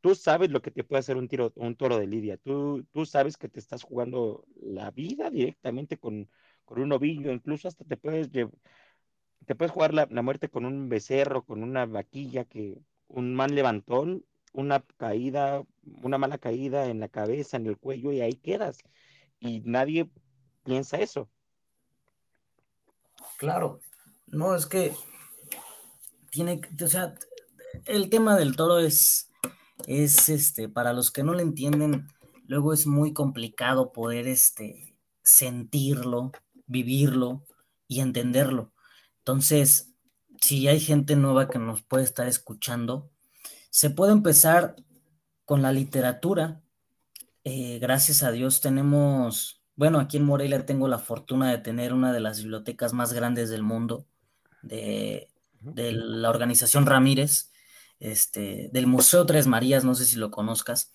Speaker 1: tú sabes lo que te puede hacer un, tiro, un toro de lidia, tú, tú sabes que te estás jugando la vida directamente con, con un ovillo, incluso hasta te puedes, te puedes jugar la, la, muerte con un becerro, con una vaquilla, que un man levantón, una caída, una mala caída en la cabeza, en el cuello, y ahí quedas. Y nadie piensa eso.
Speaker 2: Claro, no, es que tiene, o sea, el tema del toro es, es este, para los que no lo entienden, luego es muy complicado poder este, sentirlo, vivirlo y entenderlo. Entonces, si hay gente nueva que nos puede estar escuchando, se puede empezar con la literatura. Eh, gracias a Dios tenemos, bueno, aquí en Morelia tengo la fortuna de tener una de las bibliotecas más grandes del mundo de, de la organización Ramírez, este, del Museo Tres Marías, no sé si lo conozcas,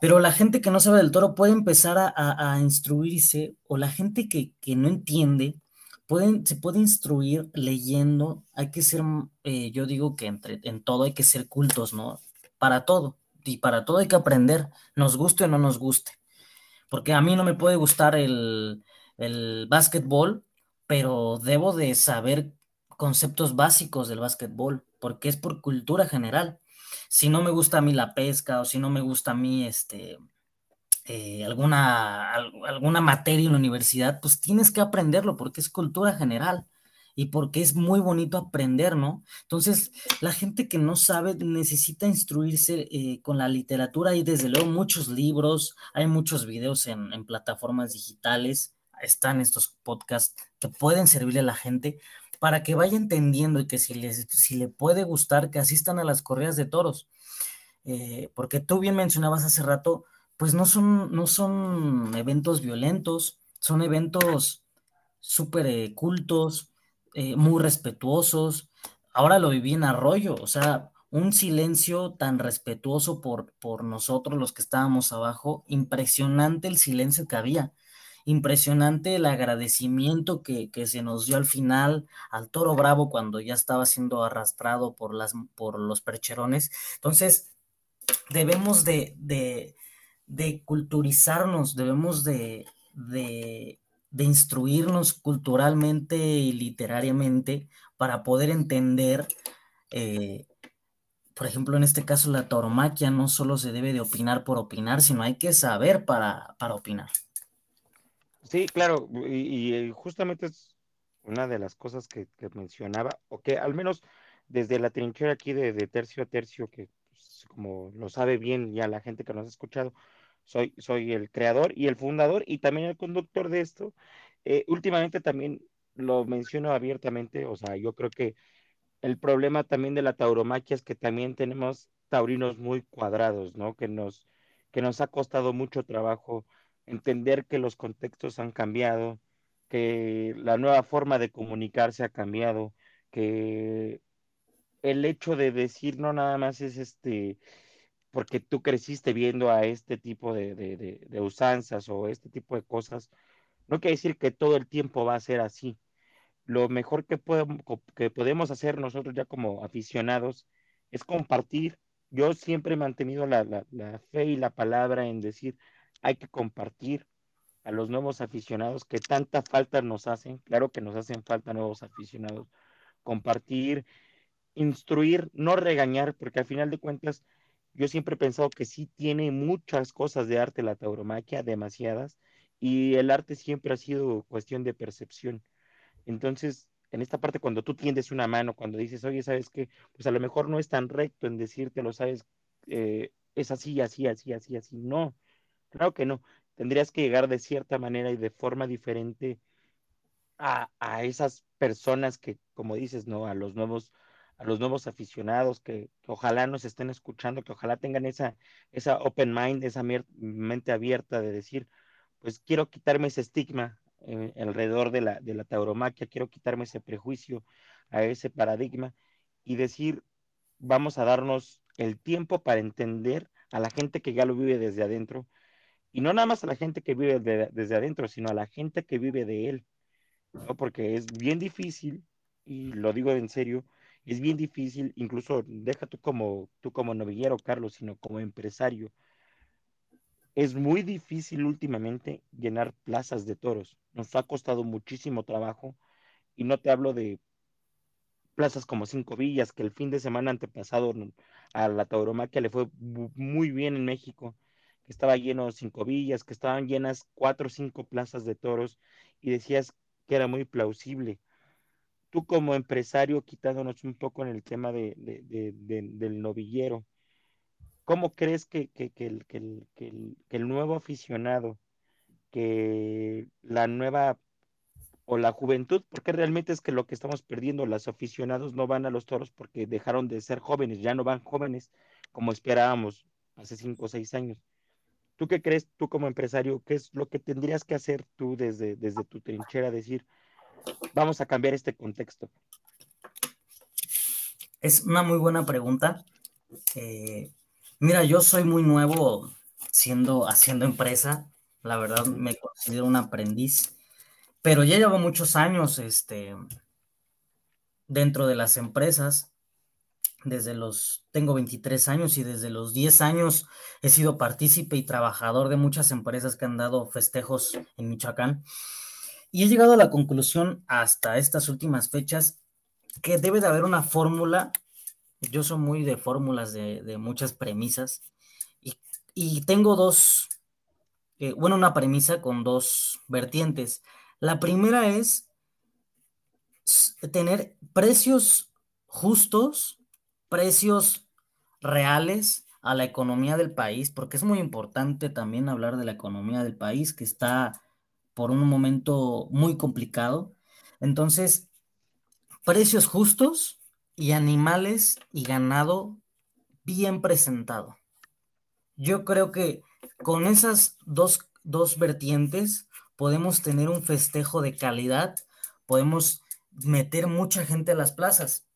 Speaker 2: pero la gente que no sabe del toro puede empezar a, instruirse o la gente que, no entiende se puede instruir leyendo, hay que ser, eh, yo digo que entre, en todo hay que ser cultos, ¿no? Para todo, y para todo hay que aprender, nos guste o no nos guste, porque a mí no me puede gustar el, el básquetbol, pero debo de saber conceptos básicos del básquetbol, porque es por cultura general. Si no me gusta a mí la pesca o si no me gusta a mí este, eh, alguna, alguna materia en la universidad, pues tienes que aprenderlo porque es cultura general y porque es muy bonito aprender, ¿no? Entonces, la gente que no sabe necesita instruirse eh, con la literatura. Hay desde luego muchos libros, hay muchos videos en, en plataformas digitales, están estos podcasts que pueden servirle a la gente, para que vaya entendiendo y que si, si le puede gustar, que asistan a las corridas de toros. Eh, porque tú bien mencionabas hace rato, pues no son, no son eventos violentos, son eventos súper eh, cultos, eh, muy respetuosos. Ahora lo viví en Arroyo, o sea, un silencio tan respetuoso por, por nosotros los que estábamos abajo, impresionante el silencio que había impresionante el agradecimiento que, se nos dio al final al toro bravo cuando ya estaba siendo arrastrado por, las, por los percherones. Entonces, debemos de, de, culturizarnos, debemos de, de, instruirnos culturalmente y literariamente para poder entender, eh, por ejemplo, en este caso la tauromaquia no solo se debe de opinar por opinar, sino hay que saber para, para opinar.
Speaker 1: Sí, claro, y, eh, justamente es una de las cosas que, mencionaba, o que al menos desde la trinchera aquí de, tercio a tercio, que pues, como lo sabe bien ya la gente que nos ha escuchado, soy, soy el creador y el fundador y también el conductor de esto. Eh, últimamente también lo menciono abiertamente, o sea, yo creo que el problema también de la tauromaquia es que también tenemos taurinos muy cuadrados, ¿no? Que nos, que nos ha costado mucho trabajo entender que los contextos han cambiado, que la nueva forma de comunicarse ha cambiado, que el hecho de decir no nada más es este, porque tú creciste viendo a este tipo de, de, usanzas o este tipo de cosas, no quiere decir que todo el tiempo va a ser así. Lo mejor que, podemos, que podemos hacer nosotros ya como aficionados es compartir. Yo siempre he mantenido la, la fe y la palabra en decir, hay que compartir a los nuevos aficionados que tanta falta nos hacen, claro que nos hacen falta nuevos aficionados, compartir, instruir, no regañar, porque al final de cuentas yo siempre he pensado que sí tiene muchas cosas de arte la tauromaquia, demasiadas, y el arte siempre ha sido cuestión de percepción. Entonces, en esta parte, cuando tú tiendes una mano, cuando dices, oye, ¿sabes qué? Pues a lo mejor no es tan recto en decírtelo, ¿sabes? Eh, es así, así, así, así, así. No, Claro que no. Tendrías que llegar de cierta manera y de forma diferente a, esas personas que, como dices, ¿no? A los nuevos, a los nuevos aficionados que, ojalá nos estén escuchando, que ojalá tengan esa, esa open mind, esa mente abierta de decir, pues quiero quitarme ese estigma eh, alrededor de la, de la tauromaquia, quiero quitarme ese prejuicio, a ese paradigma y decir, vamos a darnos el tiempo para entender a la gente que ya lo vive desde adentro, Y no nada más a la gente que vive desde adentro, sino a la gente que vive de él, ¿no? Porque es bien difícil, y lo digo en serio, es bien difícil, incluso deja tú como, tú como novillero, Carlos, sino como empresario. Es muy difícil últimamente llenar plazas de toros. Nos ha costado muchísimo trabajo y no te hablo de plazas como Cinco Villas, que el fin de semana antepasado a la tauromaquia le fue muy bien en México, que estaba lleno Cinco Villas, que estaban llenas cuatro o cinco plazas de toros y decías que era muy plausible tú como empresario, quitándonos un poco en el tema de, del novillero, ¿cómo crees que, el, el, nuevo aficionado, que la nueva o la juventud, porque realmente es que lo que estamos perdiendo, los aficionados no van a los toros porque dejaron de ser jóvenes, ya no van jóvenes como esperábamos hace cinco o seis años. ¿Tú qué crees, tú como empresario, qué es lo que tendrías que hacer tú desde, desde tu trinchera? Decir, vamos a cambiar este contexto?
Speaker 2: Es una muy buena pregunta. Eh, mira, yo soy muy nuevo siendo, haciendo empresa. La verdad me considero un aprendiz, pero ya llevo muchos años este, dentro de las empresas. Desde los, tengo 23 años y desde los 10 años he sido partícipe y trabajador de muchas empresas que han dado festejos en Michoacán. Y he llegado a la conclusión hasta estas últimas fechas que debe de haber una fórmula. Yo soy muy de fórmulas de, muchas premisas y, tengo dos, eh, bueno, una premisa con dos vertientes. La primera es tener precios justos, precios reales a la economía del país, porque es muy importante también hablar de la economía del país que está por un momento muy complicado. Entonces, precios justos y animales y ganado bien presentado. Yo creo que con esas dos, dos vertientes podemos tener un festejo de calidad, podemos meter mucha gente a las plazas.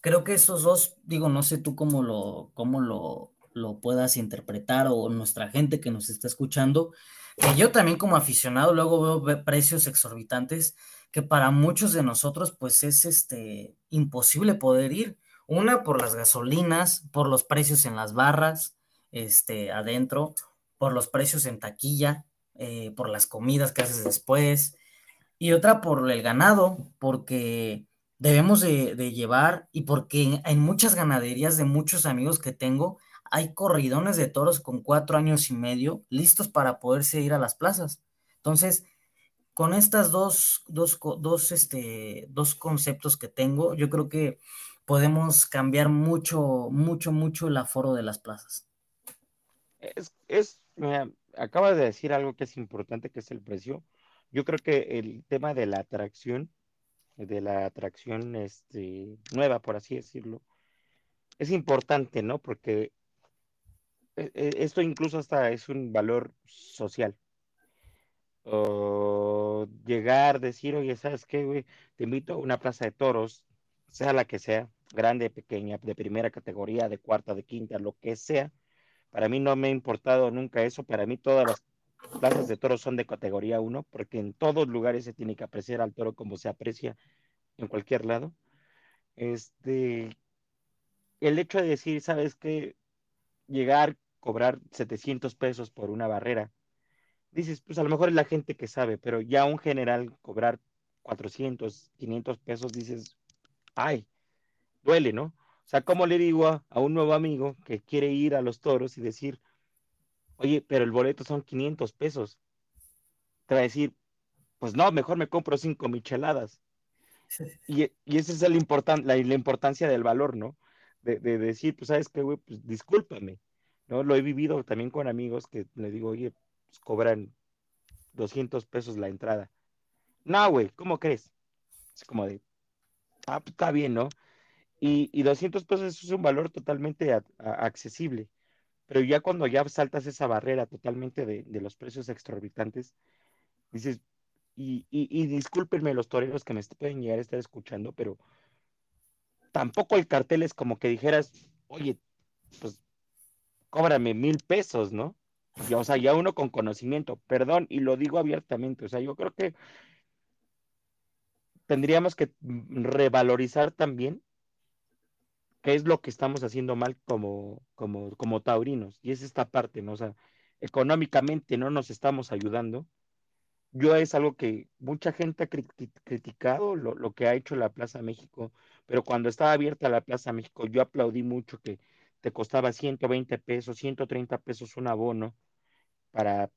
Speaker 2: Creo que esos dos, digo, no sé tú cómo lo, cómo lo, lo puedas interpretar o nuestra gente que nos está escuchando, que yo también como aficionado luego veo precios exorbitantes que para muchos de nosotros pues es este imposible poder ir. Una por las gasolinas, por los precios en las barras, este, adentro, por los precios en taquilla, eh, por las comidas que haces después, y otra por el ganado, porque debemos de, llevar y porque en muchas ganaderías de muchos amigos que tengo, hay corridones de toros con cuatro años y medio listos para poderse ir a las plazas. Entonces, con estas dos, dos, este, dos conceptos que tengo, yo creo que podemos cambiar mucho, mucho, mucho el aforo de las plazas.
Speaker 1: Es, es acabas de decir algo que es importante, que es el precio. Yo creo que el tema de la atracción, de la atracción este, nueva, por así decirlo, es importante, ¿no? Porque esto incluso hasta es un valor social. O llegar, decir, oye, ¿sabes qué? Te invito a una plaza de toros, sea la que sea, grande, pequeña, de primera categoría, de cuarta, de quinta, lo que sea. Para mí no me ha importado nunca eso. Para mí todas las plazas de toros son de categoría 1, porque en todos lugares se tiene que apreciar al toro como se aprecia en cualquier lado. Este, el hecho de decir, ¿sabes qué? Llegar cobrar 700 pesos por una barrera. Dices, pues a lo mejor es la gente que sabe, pero ya un general cobrar 400, 500 pesos, dices, ay, duele, ¿no? O sea, ¿cómo le digo a, un nuevo amigo que quiere ir a los toros y decir, oye, pero el boleto son 500 pesos? Te va a decir, pues no, mejor me compro cinco micheladas. Y, y esa es el important, la, la, importancia del valor, ¿no? De, de decir, pues, ¿sabes qué, güey? Pues discúlpame, ¿no? Lo he vivido también con amigos que le digo, oye, pues cobran 200 pesos la entrada. No, güey, ¿cómo crees? Es como de, ah, pues está bien, ¿no? Y, y 200 pesos es un valor totalmente accesible. Pero ya cuando ya saltas esa barrera totalmente de, de los precios exorbitantes, dices, y, y, y, discúlpenme los toreros que me pueden llegar a estar escuchando, pero tampoco el cartel es como que dijeras, oye, pues cóbrame mil pesos, ¿no? Ya, o sea, ya uno con conocimiento, perdón, y lo digo abiertamente, o sea, yo creo que tendríamos que revalorizar también qué es lo que estamos haciendo mal como, como, como taurinos, y es esta parte, ¿no? O sea, económicamente no nos estamos ayudando. Yo es algo que mucha gente ha criticado lo, lo, que ha hecho la Plaza México, pero cuando estaba abierta la Plaza México, yo aplaudí mucho que te costaba 120 pesos, 130 pesos un abono para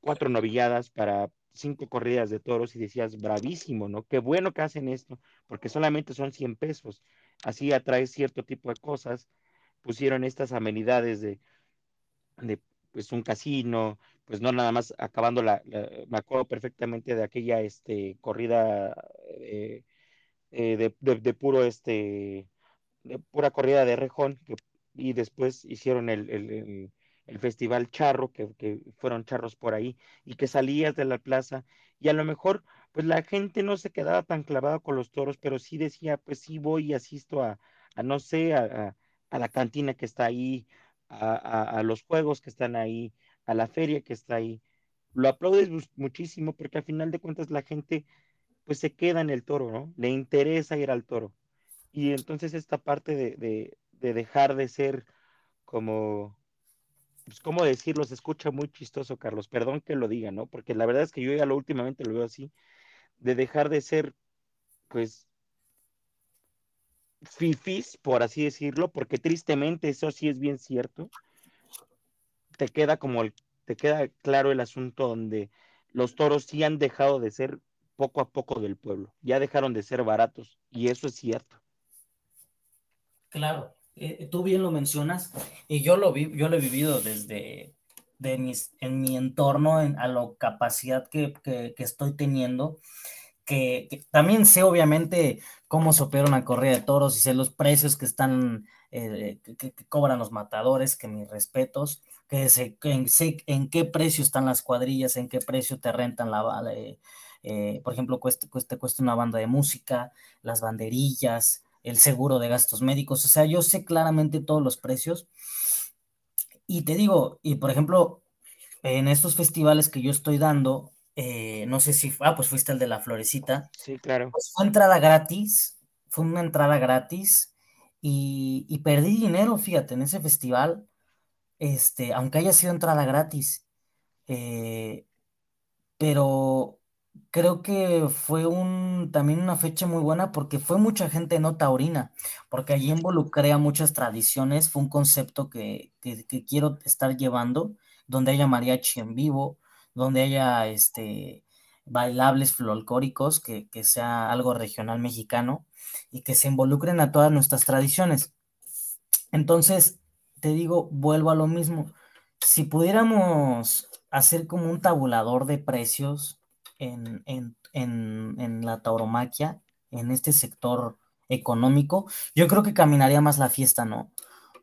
Speaker 1: cuatro novilladas, para cinco corridas de toros y decías, bravísimo, ¿no? Qué bueno que hacen esto, porque solamente son 100 pesos. Así atrae cierto tipo de cosas. Pusieron estas amenidades de, pues un casino, pues no nada más acabando la, la me acuerdo perfectamente de aquella este corrida eh, eh, de, de, puro este de pura corrida de rejón y después hicieron el, el, el festival charro, que, que, fueron charros por ahí, y que salías de la plaza, y a lo mejor, pues la gente no se quedaba tan clavada con los toros, pero sí decía, pues sí voy y asisto a, a no sé, a, a, la cantina que está ahí, a, a, los juegos que están ahí, a la feria que está ahí. Lo aplaudes muchísimo porque al final de cuentas la gente pues se queda en el toro, ¿no? Le interesa ir al toro. Y entonces esta parte de, de, de dejar de ser como, pues, ¿cómo decirlo? Se escucha muy chistoso, Carlos. Perdón que lo diga, ¿no? Porque la verdad es que yo ya lo últimamente lo veo así, de dejar de ser, pues, fifis, por así decirlo, porque tristemente eso sí es bien cierto. Te queda como el, te queda claro el asunto donde los toros sí han dejado de ser poco a poco del pueblo, ya dejaron de ser baratos, y eso es cierto.
Speaker 2: Claro, eh, tú bien lo mencionas, y yo lo, vi, yo lo he vivido desde de mis, en mi entorno, en, a la capacidad que, que, estoy teniendo, que, que, también sé obviamente cómo se opera una corrida de toros y sé los precios que están, eh, que, cobran los matadores, que mis respetos, que sé, en, sé en qué precio están las cuadrillas, en qué precio te rentan la... Eh, eh, por ejemplo, cuesta, cuesta, cuesta una banda de música, las banderillas, el seguro de gastos médicos, o sea, yo sé claramente todos los precios. Y te digo, y por ejemplo, en estos festivales que yo estoy dando, eh, no sé si, ah, pues fuiste el de la florecita.
Speaker 1: Sí, claro.
Speaker 2: Pues fue entrada gratis, fue una entrada gratis y, y, perdí dinero, fíjate, en ese festival, este, aunque haya sido entrada gratis. Eh, pero creo que fue un, también una fecha muy buena porque fue mucha gente no taurina, porque allí involucré a muchas tradiciones, fue un concepto que, que, que quiero estar llevando, donde haya mariachi en vivo, donde haya este, bailables folclóricos, que, que sea algo regional mexicano y que se involucren a todas nuestras tradiciones. Entonces, te digo, vuelvo a lo mismo. Si pudiéramos hacer como un tabulador de precios, en, en, en, en la tauromaquia, en este sector económico, yo creo que caminaría más la fiesta, ¿no?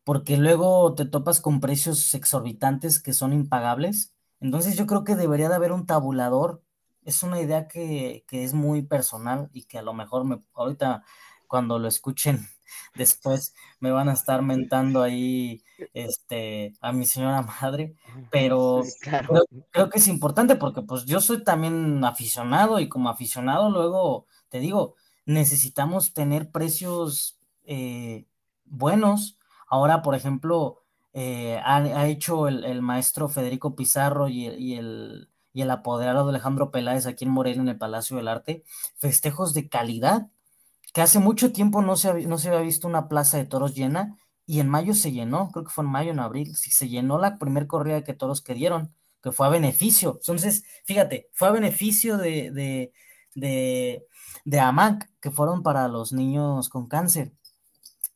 Speaker 2: Porque luego te topas con precios exorbitantes que son impagables. Entonces yo creo que debería de haber un tabulador. Es una idea que, que es muy personal y que a lo mejor me, ahorita cuando lo escuchen después me van a estar mentando ahí este, a mi señora madre, pero sí, claro. creo, creo, que es importante porque pues yo soy también aficionado y como aficionado luego te digo, necesitamos tener precios eh, buenos. Ahora, por ejemplo, eh, ha, ha, hecho el, el, maestro Federico Pizarro y el, y el, y el apoderado de Alejandro Peláez aquí en Morelia, en el Palacio del Arte, festejos de calidad que hace mucho tiempo no se, no se había visto una plaza de toros llena y en mayo se llenó, creo que fue en mayo, en abril, se llenó la primer corrida que toros que dieron, que fue a beneficio. Entonces, fíjate, fue a beneficio de, de, de, de AMAC, que fueron para los niños con cáncer.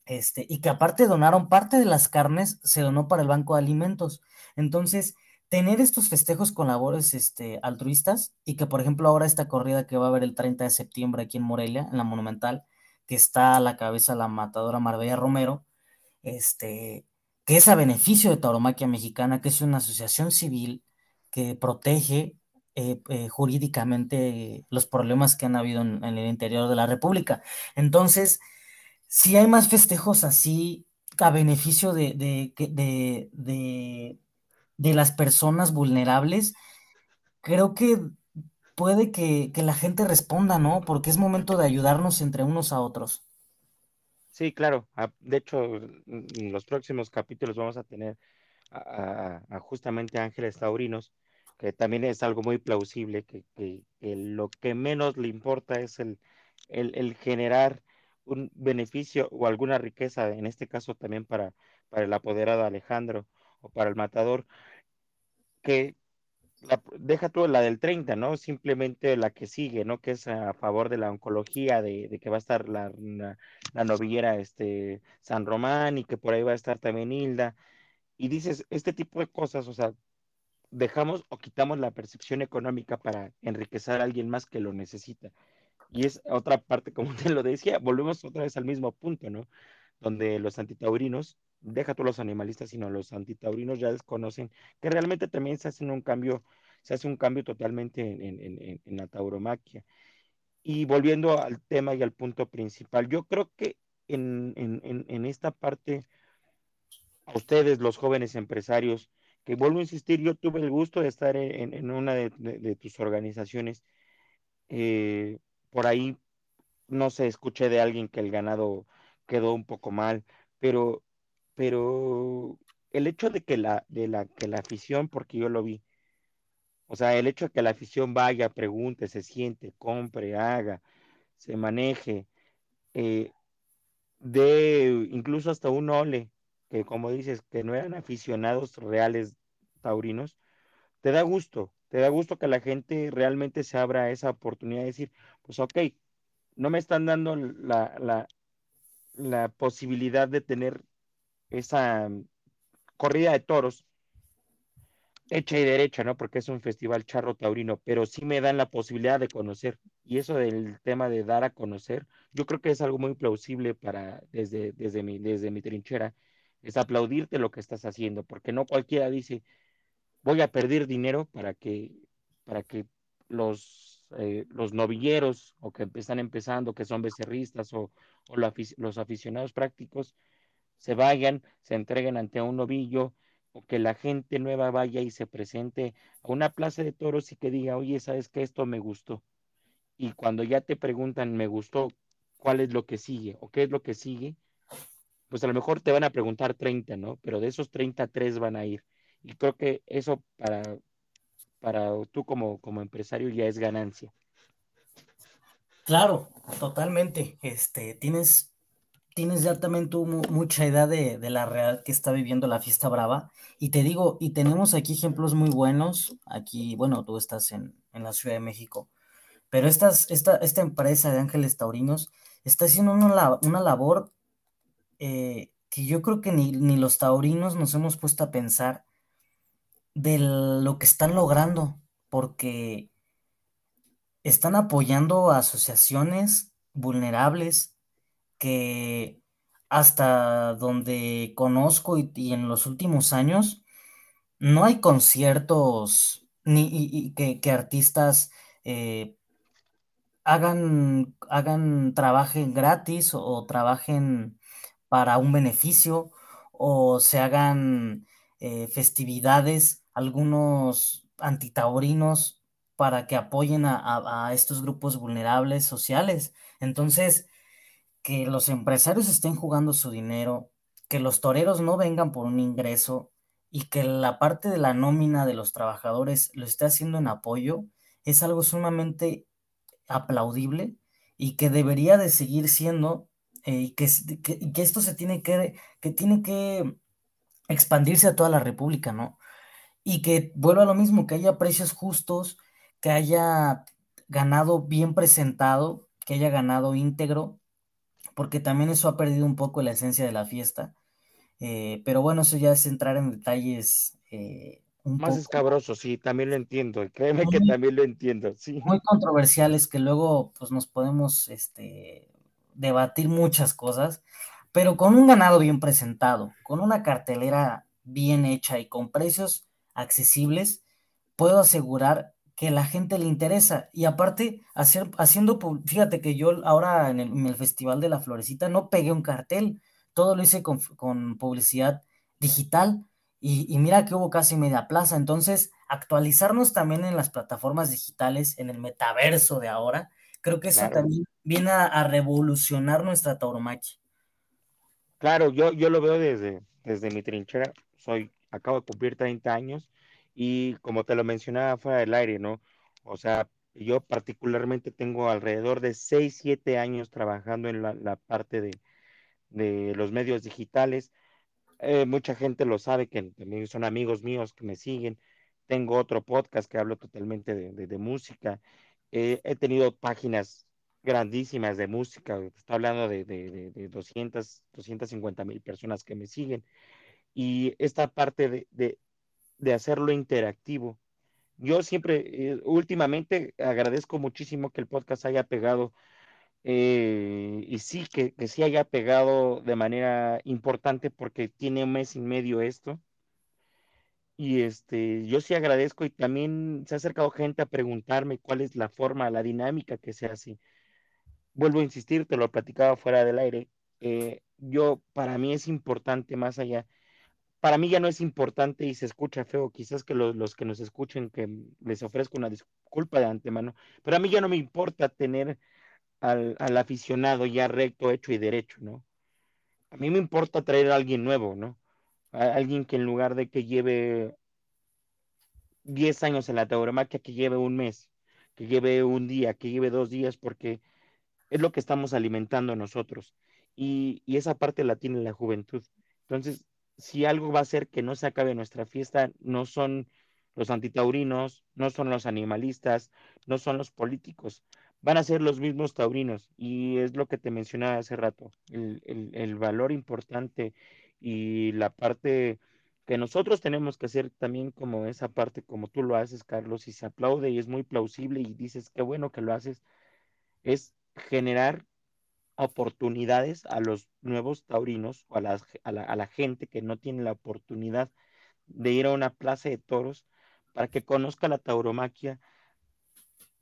Speaker 2: Este, y que aparte donaron parte de las carnes, se donó para el Banco de Alimentos. Entonces, tener estos festejos con labores este, altruistas y que, por ejemplo, ahora esta corrida que va a haber el 30 de septiembre aquí en Morelia, en la Monumental, que está a la cabeza la matadora Marbella Romero, este, que es a beneficio de Tauromaquia Mexicana, que es una asociación civil que protege eh, eh, jurídicamente los problemas que han habido en, el interior de la República. Entonces, si hay más festejos así, a beneficio de de las personas vulnerables, creo que puede que, que la gente responda, ¿no? Porque es momento de ayudarnos entre unos a otros.
Speaker 1: Sí, claro. ah, De hecho, en los próximos capítulos vamos a tener a, a- a ángeles taurinos, que también es algo muy plausible, que, que- que lo que menos le importa es el, el, el generar un beneficio o alguna riqueza, en este caso también para, para el apoderado Alejandro para el matador, que la- deja tú la del 30, ¿no? Simplemente la que sigue, ¿no? Que es a favor de la oncología, de, de que va a estar la, la, la novillera este, San Román y que por ahí va a estar también Hilda. Y dices, este tipo de cosas, o sea, dejamos o quitamos la percepción económica para enriquecer a alguien más que lo necesita. Y es otra parte, como te lo decía, volvemos otra vez al mismo punto, ¿no? Donde los antitaurinos, deja tú los animalistas, sino los antitaurinos ya desconocen que realmente también se hacen un cambio, se hace un cambio totalmente en, en, en, la tauromaquia. Y volviendo al tema y al punto principal, yo creo que en, en, esta parte, a ustedes, los jóvenes empresarios, que vuelvo a insistir, yo tuve el gusto de estar en, en una de tus organizaciones, eh, por ahí no sé, escuché de alguien que el ganado quedó un poco mal, pero, pero el hecho de que la, de la, que la afición, porque yo lo vi, o sea, el hecho de que la afición vaya, pregunte, se siente, compre, haga, se maneje, eh, de incluso hasta un ole, que como dices, que no eran aficionados reales taurinos, te da gusto, te da gusto que la gente realmente se abra esa oportunidad de decir, pues ok, no me están dando la, la, la posibilidad de tener esa corrida de toros hecha y derecha, ¿no? Porque es un festival charro taurino, pero sí me dan la posibilidad de conocer. Y eso del tema de dar a conocer, yo creo que es algo muy plausible para, desde, desde mi, desde mi trinchera, es aplaudirte lo que estás haciendo, porque no cualquiera dice, voy a perder dinero para que, para que los, eh, los novilleros o que están empezando, que son becerristas o, los aficionados prácticos, se vayan, se entreguen ante un novillo o que la gente nueva vaya y se presente a una plaza de toros y que diga, oye, ¿sabes qué? Esto me gustó. Y cuando ya te preguntan, me gustó, ¿cuál es lo que sigue o qué es lo que sigue? Pues a lo mejor te van a preguntar 30, ¿no? Pero de esos 30, tres van a ir. Y creo que eso para, para tú como, como empresario ya es ganancia.
Speaker 2: Claro, totalmente. Este, tienes, tienes ya también tú mucha idea de, de, la real que está viviendo la fiesta brava. Y te digo, y tenemos aquí ejemplos muy buenos. Aquí, bueno, tú estás en, en la Ciudad de México, pero esta, esta empresa de Ángeles Taurinos está haciendo una, una labor eh, que yo creo que ni, ni los taurinos nos hemos puesto a pensar de lo que están logrando, porque están apoyando a asociaciones vulnerables que hasta donde conozco y, en los últimos años no hay conciertos ni que, artistas eh, hagan, hagan, trabajen gratis o, trabajen para un beneficio o se hagan eh, festividades, algunos antitaurinos para que apoyen a, estos grupos vulnerables sociales. Entonces, que los empresarios estén jugando su dinero, que los toreros no vengan por un ingreso y que la parte de la nómina de los trabajadores lo esté haciendo en apoyo, es algo sumamente aplaudible y que debería de seguir siendo eh, y que, que, que, esto se tiene que, que tiene que expandirse a toda la República, ¿no? Y que vuelva a lo mismo, que haya precios justos, que haya ganado bien presentado, que haya ganado íntegro, porque también eso ha perdido un poco la esencia de la fiesta. Eh, pero bueno, eso ya es entrar en detalles eh,
Speaker 1: un más poco, escabroso, sí, también lo entiendo. Créeme muy, que también lo entiendo, sí.
Speaker 2: Muy controversiales que luego pues nos podemos este, debatir muchas cosas, pero con un ganado bien presentado, con una cartelera bien hecha y con precios accesibles, puedo asegurar que la gente le interesa. Y aparte, hacer, haciendo, fíjate que yo ahora en el, en el, Festival de la Florecita no pegué un cartel, todo lo hice con, con publicidad digital y, mira que hubo casi media plaza. Entonces, actualizarnos también en las plataformas digitales, en el metaverso de ahora, creo que eso también viene a, revolucionar nuestra tauromaquia.
Speaker 1: Claro, yo, yo lo veo desde, desde mi trinchera. Soy, acabo de cumplir 30 años y como te lo mencionaba fuera del aire, ¿no? O sea, yo particularmente tengo alrededor de 6, 7 años trabajando en la, parte de, de los medios digitales eh, mucha gente lo sabe, que también son amigos míos que me siguen. Tengo otro podcast que hablo totalmente de, música. Eh, he tenido páginas grandísimas de música. Estoy hablando de, de, 200, 250 mil personas que me siguen. Y esta parte de, hacerlo interactivo. Yo siempre, eh, últimamente, agradezco muchísimo que el podcast haya pegado eh, y sí, que, que, sí haya pegado de manera importante porque tiene un mes y medio esto. Y este, yo sí agradezco y también se ha acercado gente a preguntarme cuál es la forma, la dinámica que se hace. Vuelvo a insistir, te lo platicaba fuera del aire. Eh, yo, para mí es importante más allá. Para mí ya no es importante y se escucha feo, quizás que los, los que nos escuchen, que les ofrezco una disculpa de antemano, pero a mí ya no me importa tener al, al, aficionado ya recto, hecho y derecho, ¿no? A mí me importa traer a alguien nuevo, ¿no? A alguien que en lugar de que lleve 10 años en la tauromaquia, que lleve un mes, que lleve un día, que lleve dos días, porque es lo que estamos alimentando nosotros. Y, y esa parte la tiene la juventud. Entonces, si algo va a hacer que no se acabe nuestra fiesta, no son los antitaurinos, no son los animalistas, no son los políticos, van a ser los mismos taurinos. Y es lo que te mencionaba hace rato, el, valor importante y la parte que nosotros tenemos que hacer también como esa parte, como tú lo haces, Carlos, y se aplaude y es muy plausible y dices, qué bueno que lo haces, es generar oportunidades a los nuevos taurinos o a, a, la, a gente que no tiene la oportunidad de ir a una plaza de toros para que conozca la tauromaquia,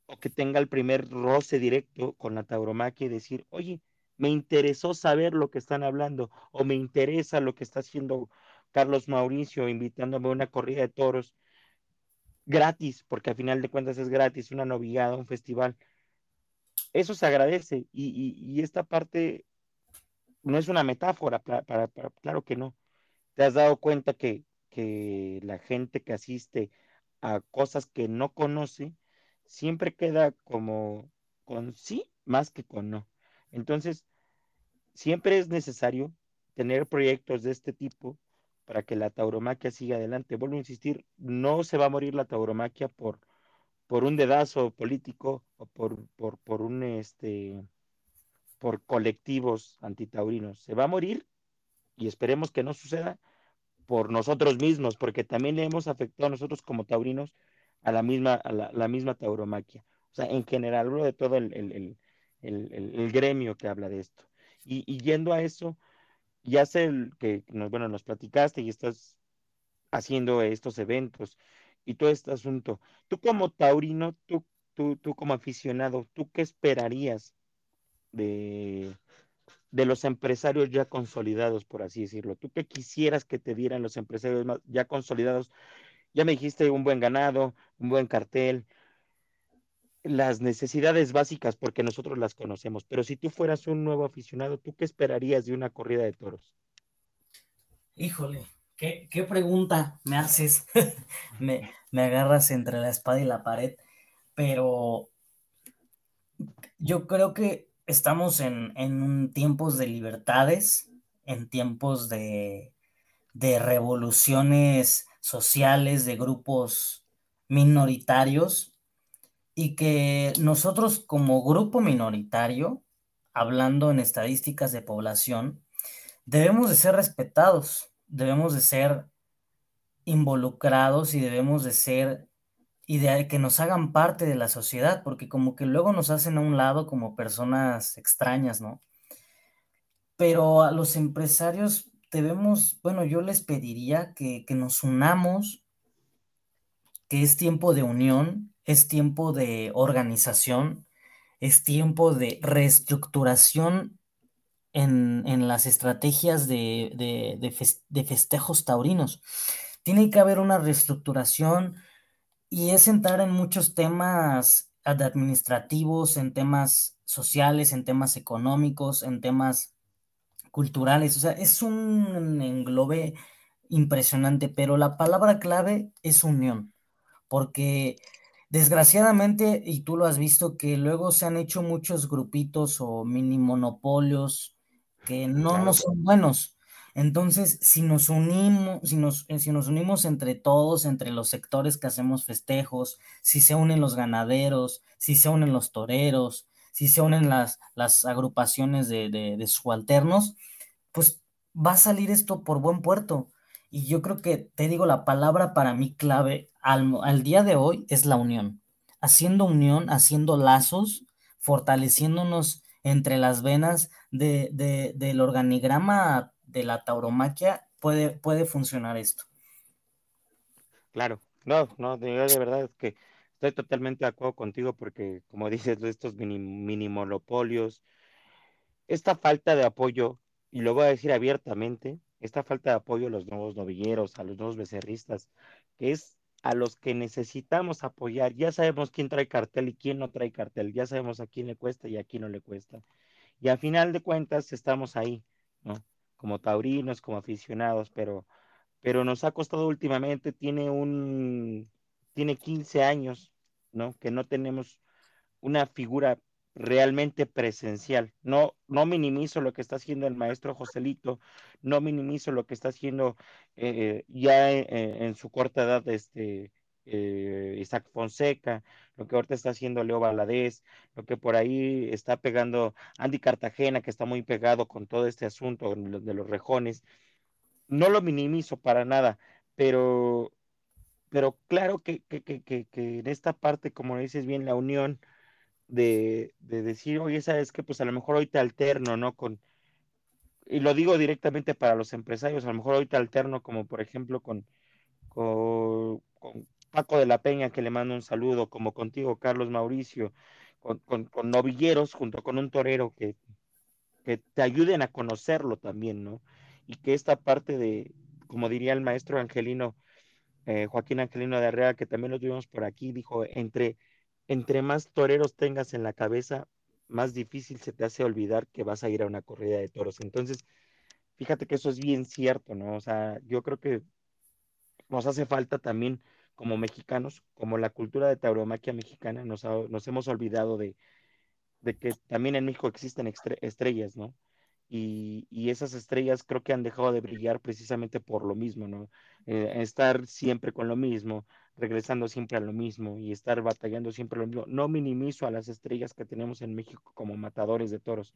Speaker 1: o que tenga el primer roce directo con la tauromaquia y decir, oye, me interesó saber lo que están hablando o me interesa lo que está haciendo Carlos Mauricio invitándome a una corrida de toros gratis, porque al final de cuentas es gratis, una novillada, un festival. Eso se agradece y, esta parte no es una metáfora, para, claro que no. Te has dado cuenta que, que la gente que asiste a cosas que no conoce, siempre queda como con sí más que con no. Entonces, siempre es necesario tener proyectos de este tipo para que la tauromaquia siga adelante. Vuelvo a insistir, no se va a morir la tauromaquia por, por un dedazo político por, por, por un este por colectivos antitaurinos. Se va a morir y esperemos que no suceda por nosotros mismos, porque también le hemos afectado a nosotros como taurinos a la misma, a la, misma tauromaquia. O sea, en general, hablo de todo el, el, el, gremio que habla de esto. Y, yendo a eso, ya sé que, nos, bueno, nos platicaste y estás haciendo estos eventos y todo este asunto. Tú como taurino, tú, tú, tú como aficionado, ¿tú qué esperarías de, de los empresarios ya consolidados, por así decirlo? ¿Tú qué quisieras que te dieran los empresarios ya consolidados ya me dijiste un buen ganado, un buen cartel, las necesidades básicas, porque nosotros las conocemos, pero si tú fueras un nuevo aficionado, ¿tú qué esperarías de una corrida de toros?
Speaker 2: Híjole, qué, pregunta me haces. me, agarras entre la espada y la pared, pero yo creo que estamos en, en tiempos de libertades, en tiempos de, de revoluciones sociales, de grupos minoritarios, y que nosotros como grupo minoritario, hablando en estadísticas de población, debemos de ser respetados, debemos de ser involucrados y debemos de ser y de que nos hagan parte de la sociedad, porque como que luego nos hacen a un lado como personas extrañas, ¿no? Pero a los empresarios debemos, bueno, yo les pediría que, nos unamos, que es tiempo de unión, es tiempo de organización, es tiempo de reestructuración en, las estrategias de, de, festejos taurinos. tiene que haber una reestructuración y es entrar en muchos temas administrativos, en temas sociales, en temas económicos, en temas culturales. O sea, es un englobe impresionante, pero la palabra clave es unión, porque desgraciadamente, y tú lo has visto, que luego se han hecho muchos grupitos o mini monopolios que no, no son buenos. Entonces, si nos unimos, si nos, eh, si nos unimos entre todos, entre los sectores que hacemos festejos, si se unen los ganaderos, si se unen los toreros, si se unen las, las agrupaciones de, de, subalternos, pues va a salir esto por buen puerto. Y yo creo que, te digo, la palabra para mí clave al, al día de hoy es la unión. Haciendo unión, haciendo lazos, fortaleciéndonos entre las venas de, de, del organigrama de la tauromaquia puede, puede funcionar esto.
Speaker 1: Claro, no, no, de, de verdad es que estoy totalmente de acuerdo contigo porque, como dices, estos mini, mini monopolios, esta falta de apoyo, y lo voy a decir abiertamente, esta falta de apoyo a los nuevos novilleros, a los nuevos becerristas, que es a los que necesitamos apoyar. Ya sabemos quién trae cartel y quién no trae cartel, ya sabemos a quién le cuesta y a quién no le cuesta. Y a final de cuentas estamos ahí, ¿no? Como taurinos, como aficionados, pero, pero nos ha costado últimamente, tiene un, tiene 15 años, ¿no? Que no tenemos una figura realmente presencial. No, no minimizo lo que está haciendo el maestro Joselito, no minimizo lo que está haciendo eh, ya en, su corta edad este, eh, Isaac Fonseca, lo que ahorita está haciendo Leo Valadez, lo que por ahí está pegando Andy Cartagena, que está muy pegado con todo este asunto de los rejones. No lo minimizo para nada, pero, pero claro que, que, que, que en esta parte, como dices bien, la unión de, de decir, oye, sabes que pues a lo mejor hoy te alterno, ¿no? Con, y lo digo directamente para los empresarios, a lo mejor hoy te alterno como por ejemplo con, con, con Paco de la Peña, que le mando un saludo, como contigo, Carlos Mauricio, con, con, novilleros, junto con un torero que, que te ayuden a conocerlo también, ¿no? Y que esta parte de, como diría el maestro Angelino, eh, Joaquín Angelino de Arrea, que también lo tuvimos por aquí, dijo, entre, entre más toreros tengas en la cabeza, más difícil se te hace olvidar que vas a ir a una corrida de toros. Entonces, fíjate que eso es bien cierto, ¿no? O sea, yo creo que nos hace falta también como mexicanos, como la cultura de tauromaquia mexicana, nos, nos hemos olvidado de, de, que también en México existen estrellas, ¿no? Y, y, esas estrellas creo que han dejado de brillar precisamente por lo mismo, ¿no? Eh, estar siempre con lo mismo, regresando siempre a lo mismo y estar batallando siempre lo mismo. No minimizo a las estrellas que tenemos en México como matadores de toros,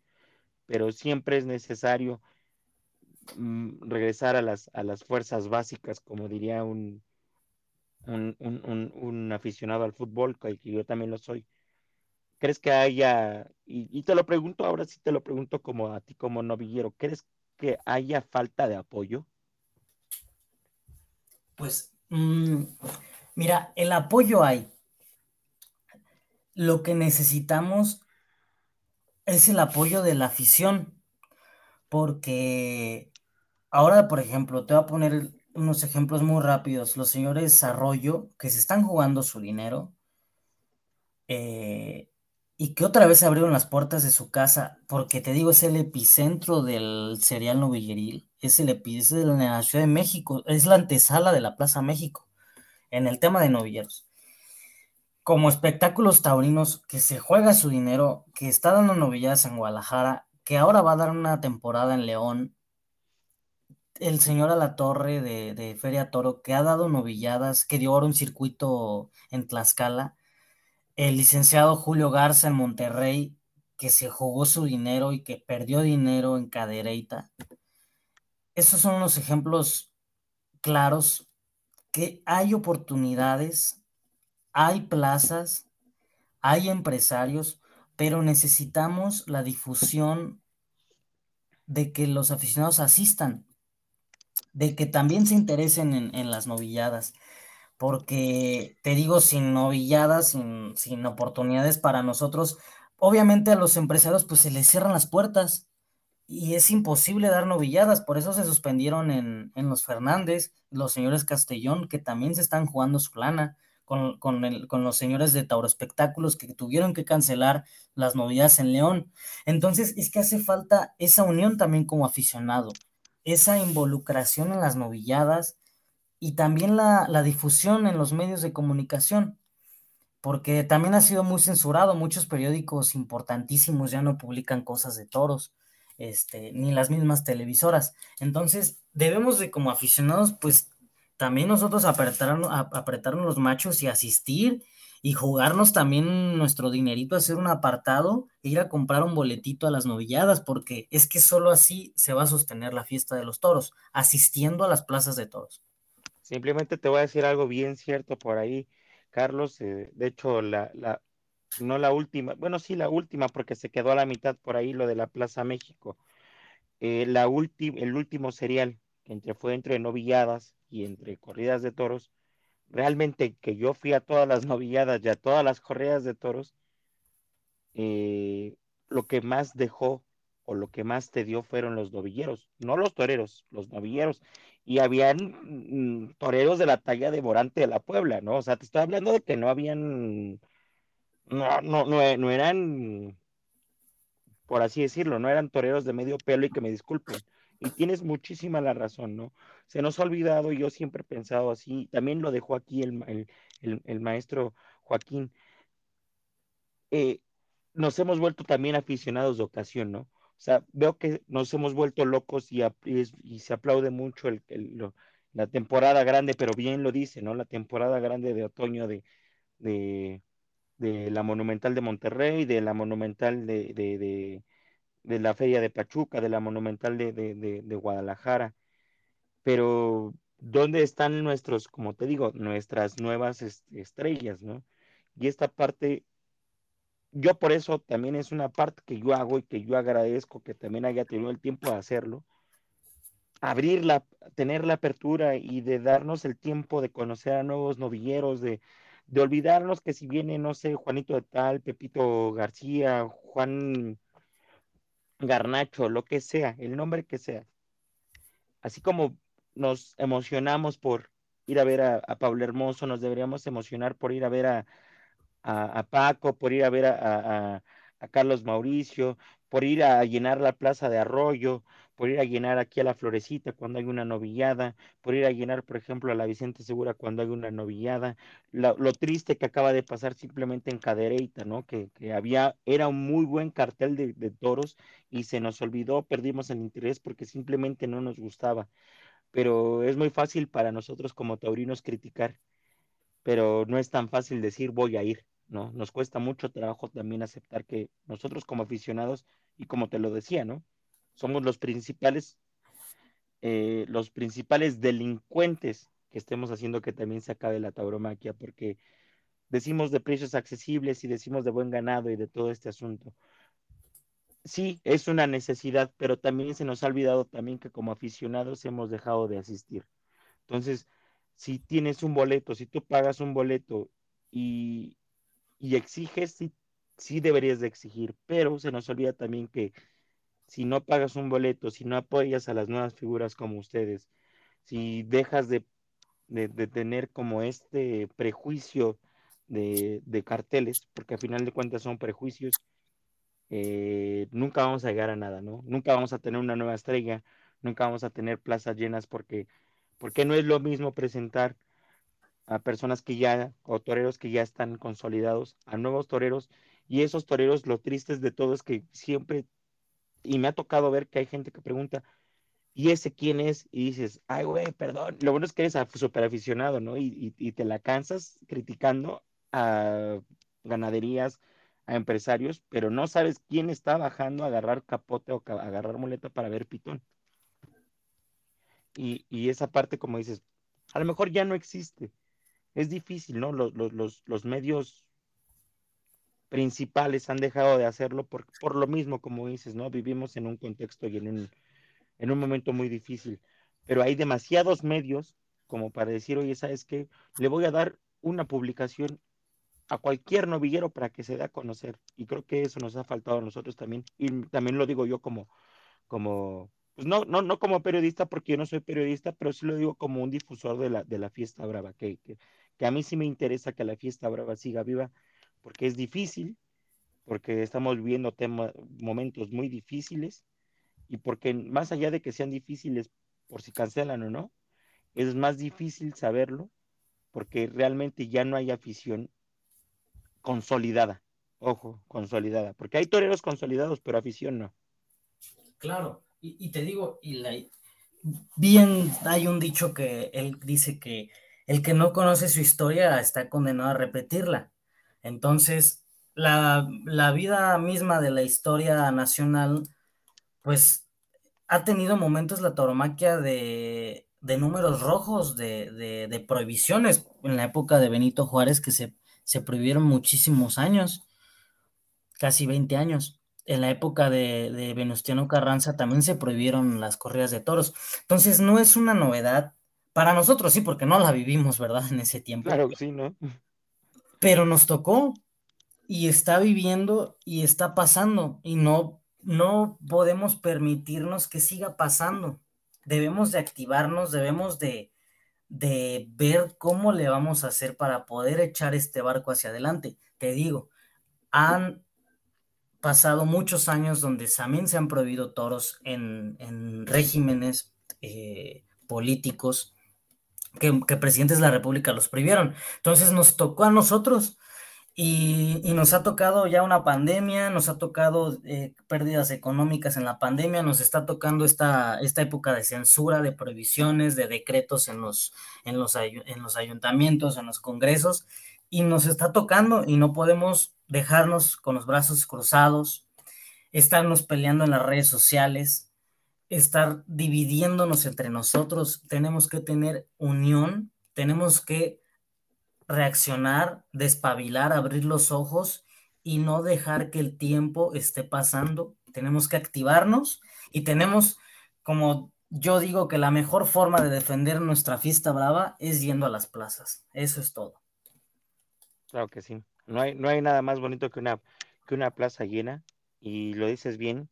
Speaker 1: pero siempre es necesario mm, regresar a las, a las fuerzas básicas, como diría un, un, aficionado al fútbol, que yo también lo soy, ¿crees que haya, y, te lo pregunto ahora sí te lo pregunto como a ti como novillero, ¿crees que haya falta de apoyo?
Speaker 2: Pues, mm, mira, el apoyo hay. Lo que necesitamos es el apoyo de la afición, porque ahora, por ejemplo, te voy a poner unos ejemplos muy rápidos. Los señores Arroyo, que se están jugando su dinero, eh, y que otra vez abrieron las puertas de su casa, porque te digo, es el epicentro del cereal novilleril, es el epicentro de la Ciudad de México, es la antesala de la Plaza México, en el tema de novilleros. Como espectáculos taurinos, que se juega su dinero, que está dando novilladas en Guadalajara, que ahora va a dar una temporada en León, el señor Alatorre de, de Feria Toro, que ha dado novilladas, que dio ahora un circuito en Tlaxcala, el licenciado Julio Garza en Monterrey, que se jugó su dinero y que perdió dinero en Cadereyta. Esos son los ejemplos claros que hay oportunidades, hay plazas, hay empresarios, pero necesitamos la difusión de que los aficionados asistan de que también se interesen en, las novilladas, porque te digo, sin novilladas, sin, sin oportunidades para nosotros, obviamente a los empresarios pues se les cierran las puertas y es imposible dar novilladas, por eso se suspendieron en, en los Fernández, los señores Castellón, que también se están jugando su lana, con, con, el, con los señores de Tauro Espectáculos que tuvieron que cancelar las novilladas en León. Entonces es que hace falta esa unión también como aficionado, esa involucración en las novilladas y también la, la difusión en los medios de comunicación porque también ha sido muy censurado, muchos periódicos importantísimos ya no publican cosas de toros este, ni las mismas televisoras. Entonces, debemos de como aficionados, pues también nosotros apretarnos, apretarnos los machos y asistir y jugarnos también nuestro dinerito, hacer un apartado e ir a comprar un boletito a las novilladas, porque es que solo así se va a sostener la fiesta de los toros, asistiendo a las plazas de toros.
Speaker 1: Simplemente te voy a decir algo bien cierto por ahí, Carlos. Eh, de hecho, la, la, no la última, bueno, sí la última, porque se quedó a la mitad por ahí lo de la Plaza México. Eh, la el último serial, que entre, fue entre novilladas y entre corridas de toros, realmente que yo fui a todas las novilladas y a todas las corridas de toros, eh, lo que más dejó o lo que más te dio fueron los novilleros, no los toreros, los novilleros. Y habían mm, toreros de la talla de Morante de la Puebla, ¿no? O sea, te estoy hablando de que no habían no, no, no, eran, por así decirlo, no eran toreros de medio pelo y que me disculpen. Y tienes muchísima la razón, ¿no? Se nos ha olvidado, yo siempre he pensado así, también lo dejó aquí el, el, maestro Joaquín. Eh, nos hemos vuelto también aficionados de ocasión, ¿no? O sea, veo que nos hemos vuelto locos y, se aplaude mucho el, la temporada grande, pero bien lo dice, ¿no? La temporada grande de otoño de, de, la Monumental de Monterrey, de la Monumental de, de, la Feria de Pachuca, de la Monumental de, de, Guadalajara. Pero, ¿dónde están nuestros, como te digo, nuestras nuevas estrellas, ¿no? Y esta parte, yo por eso también es una parte que yo hago y que yo agradezco que también haya tenido el tiempo de hacerlo, abrirla, tener la apertura y de darnos el tiempo de conocer a nuevos novilleros, de, de olvidarnos que si viene, no sé, Juanito de Tal, Pepito García, Juan Garnacho, lo que sea, el nombre que sea. Así como nos emocionamos por ir a ver a, Pablo Hermoso, nos deberíamos emocionar por ir a ver a, a, Paco, por ir a ver a, Carlos Mauricio, por ir a llenar la plaza de Arroyo, por ir a llenar aquí a la Florecita cuando hay una novillada, por ir a llenar, por ejemplo, a la Vicente Segura cuando hay una novillada, lo, triste que acaba de pasar simplemente en Cadereyta, ¿no? Que, había, era un muy buen cartel de, de, toros y se nos olvidó, perdimos el interés porque simplemente no nos gustaba. Pero es muy fácil para nosotros como taurinos criticar, pero no es tan fácil decir voy a ir, ¿no? Nos cuesta mucho trabajo también aceptar que nosotros como aficionados, y como te lo decía, ¿no? Somos los principales, eh, los principales delincuentes que estemos haciendo que también se acabe la tauromaquia, porque decimos de precios accesibles y decimos de buen ganado y de todo este asunto. Sí, es una necesidad, pero también se nos ha olvidado también que como aficionados hemos dejado de asistir. Entonces, si tienes un boleto, si tú pagas un boleto y, y exiges, sí, sí deberías de exigir, pero se nos olvida también que si no pagas un boleto, si no apoyas a las nuevas figuras como ustedes, si dejas de, tener como este prejuicio de, carteles, porque al final de cuentas son prejuicios, eh, nunca vamos a llegar a nada, ¿no? Nunca vamos a tener una nueva estrella, nunca vamos a tener plazas llenas porque, porque no es lo mismo presentar a personas que ya, o toreros que ya están consolidados, a nuevos toreros, y esos toreros, lo tristes de todo es que siempre y me ha tocado ver que hay gente que pregunta, ¿y ese quién es? Y dices, ay, güey, perdón. Lo bueno es que eres súper aficionado, ¿no? Y, y, te la cansas criticando a ganaderías, a empresarios, pero no sabes quién está bajando a agarrar capote o a agarrar muleta para ver pitón. Y, y, esa parte, como dices, a lo mejor ya no existe. Es difícil, ¿no? Los, los, los medios principales han dejado de hacerlo por, por lo mismo, como dices, ¿no? Vivimos en un contexto y en un, en un momento muy difícil, pero hay demasiados medios como para decir, oye, ¿sabes qué? Le voy a dar una publicación a cualquier novillero para que se dé a conocer. Y creo que eso nos ha faltado a nosotros también. Y también lo digo yo como, como, pues no, no, no como periodista, porque yo no soy periodista, pero sí lo digo como un difusor de la, de la fiesta brava, que, que, que a mí sí me interesa que la fiesta brava siga viva, porque es difícil, porque estamos viviendo temas, momentos muy difíciles, y porque más allá de que sean difíciles por si cancelan o no, es más difícil saberlo, porque realmente ya no hay afición consolidada. Ojo, consolidada. Porque hay toreros consolidados, pero afición no.
Speaker 2: Claro, y, y te digo, y la, bien hay un dicho que él dice que el que no conoce su historia está condenado a repetirla. Entonces, la, la vida misma de la historia nacional, pues ha tenido momentos la tauromaquia de, de números rojos, de, de, de, prohibiciones en la época de Benito Juárez que se, se prohibieron muchísimos años, casi 20 años. En la época de, Venustiano Carranza también se prohibieron las corridas de toros. Entonces no es una novedad. Para nosotros sí, porque no la vivimos, ¿verdad? En ese tiempo.
Speaker 1: Claro, sí, ¿no?
Speaker 2: Pero nos tocó y está viviendo y está pasando y no, no podemos permitirnos que siga pasando. Debemos de activarnos, debemos de, de ver cómo le vamos a hacer para poder echar este barco hacia adelante. Te digo, han pasado muchos años donde también se han prohibido toros en, en regímenes eh, políticos que, presidentes de la República los prohibieron. Entonces nos tocó a nosotros y, y nos ha tocado ya una pandemia, nos ha tocado eh, pérdidas económicas en la pandemia, nos está tocando esta, esta época de censura, de prohibiciones, de decretos en los, en, los, en los ayuntamientos, en los congresos, y nos está tocando y no podemos dejarnos con los brazos cruzados, estarnos peleando en las redes sociales, estar dividiéndonos entre nosotros. Tenemos que tener unión, tenemos que reaccionar, despabilar, abrir los ojos y no dejar que el tiempo esté pasando. Tenemos que activarnos y tenemos, como yo digo, que la mejor forma de defender nuestra fiesta brava es yendo a las plazas. Eso es todo.
Speaker 1: Claro que sí. No hay, no hay nada más bonito que una, que una plaza llena, y lo dices bien.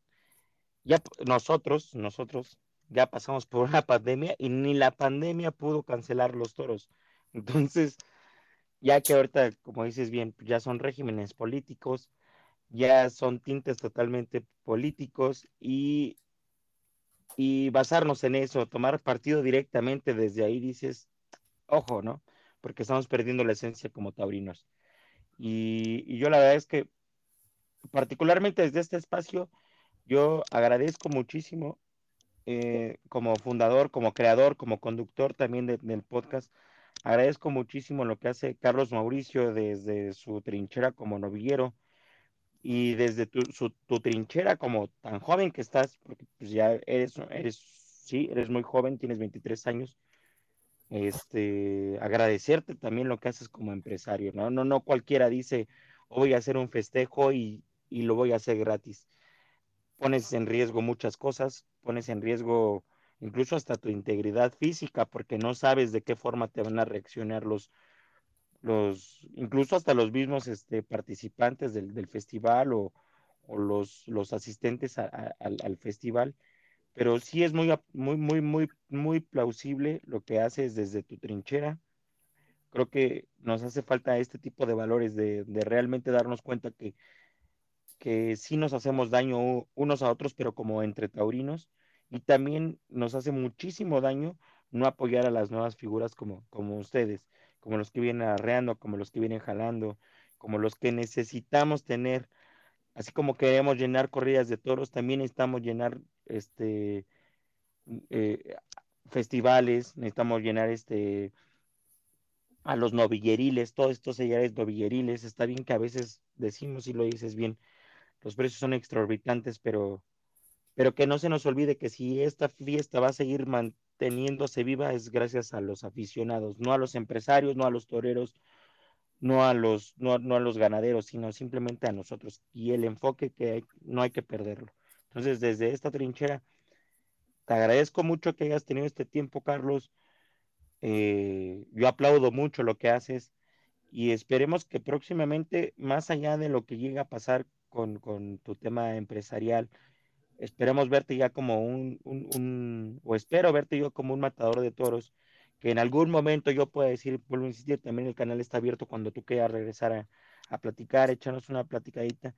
Speaker 1: Ya nosotros, nosotros, ya pasamos por una pandemia y ni la pandemia pudo cancelar los toros. Entonces, ya que ahorita, como dices bien, ya son regímenes políticos, ya son tintes totalmente políticos y, y basarnos en eso, tomar partido directamente desde ahí, dices, ojo, ¿no? Porque estamos perdiendo la esencia como taurinos. Y, y, yo la verdad es que, particularmente desde este espacio, yo agradezco muchísimo eh, como fundador, como creador, como conductor también de, del podcast, agradezco muchísimo lo que hace Carlos Mauricio desde su trinchera como novillero y desde tu, su, trinchera como tan joven que estás, porque pues ya eres, eres, sí, eres muy joven, tienes 23 años, este, agradecerte también lo que haces como empresario, ¿no? No, no cualquiera dice, voy a hacer un festejo y, y lo voy a hacer gratis. Pones en riesgo muchas cosas, pones en riesgo incluso hasta tu integridad física, porque no sabes de qué forma te van a reaccionar los, los incluso hasta los mismos este, participantes del, del festival o, o, los, los asistentes al, al festival pero sí es muy, muy, muy, muy, muy plausible lo que haces desde tu trinchera. Creo que nos hace falta este tipo de valores de, de realmente darnos cuenta que, que sí nos hacemos daño unos a otros, pero como entre taurinos, y también nos hace muchísimo daño no apoyar a las nuevas figuras como, como ustedes, como los que vienen arreando, como los que vienen jalando, como los que necesitamos tener. Así como queremos llenar corridas de toros, también necesitamos llenar este eh, festivales, necesitamos llenar este a los novilleriles, todos estos sellares novilleriles, está bien que a veces decimos y lo dices bien, los precios son exorbitantes, pero pero que no se nos olvide que si esta fiesta va a seguir manteniéndose viva es gracias a los aficionados, no a los empresarios, no a los toreros, no a los, no, no a los ganaderos, sino simplemente a nosotros. Y el enfoque que no hay que perderlo. Entonces, desde esta trinchera, te agradezco mucho que hayas tenido este tiempo, Carlos. Eh, yo aplaudo mucho lo que haces y esperemos que próximamente, más allá de lo que llega a pasar con, tu tema empresarial, esperemos verte ya como un, o espero verte yo como un matador de toros, que en algún momento yo pueda decir, vuelvo a insistir, también el canal está abierto cuando tú quieras regresar a, platicar, echarnos una platicadita,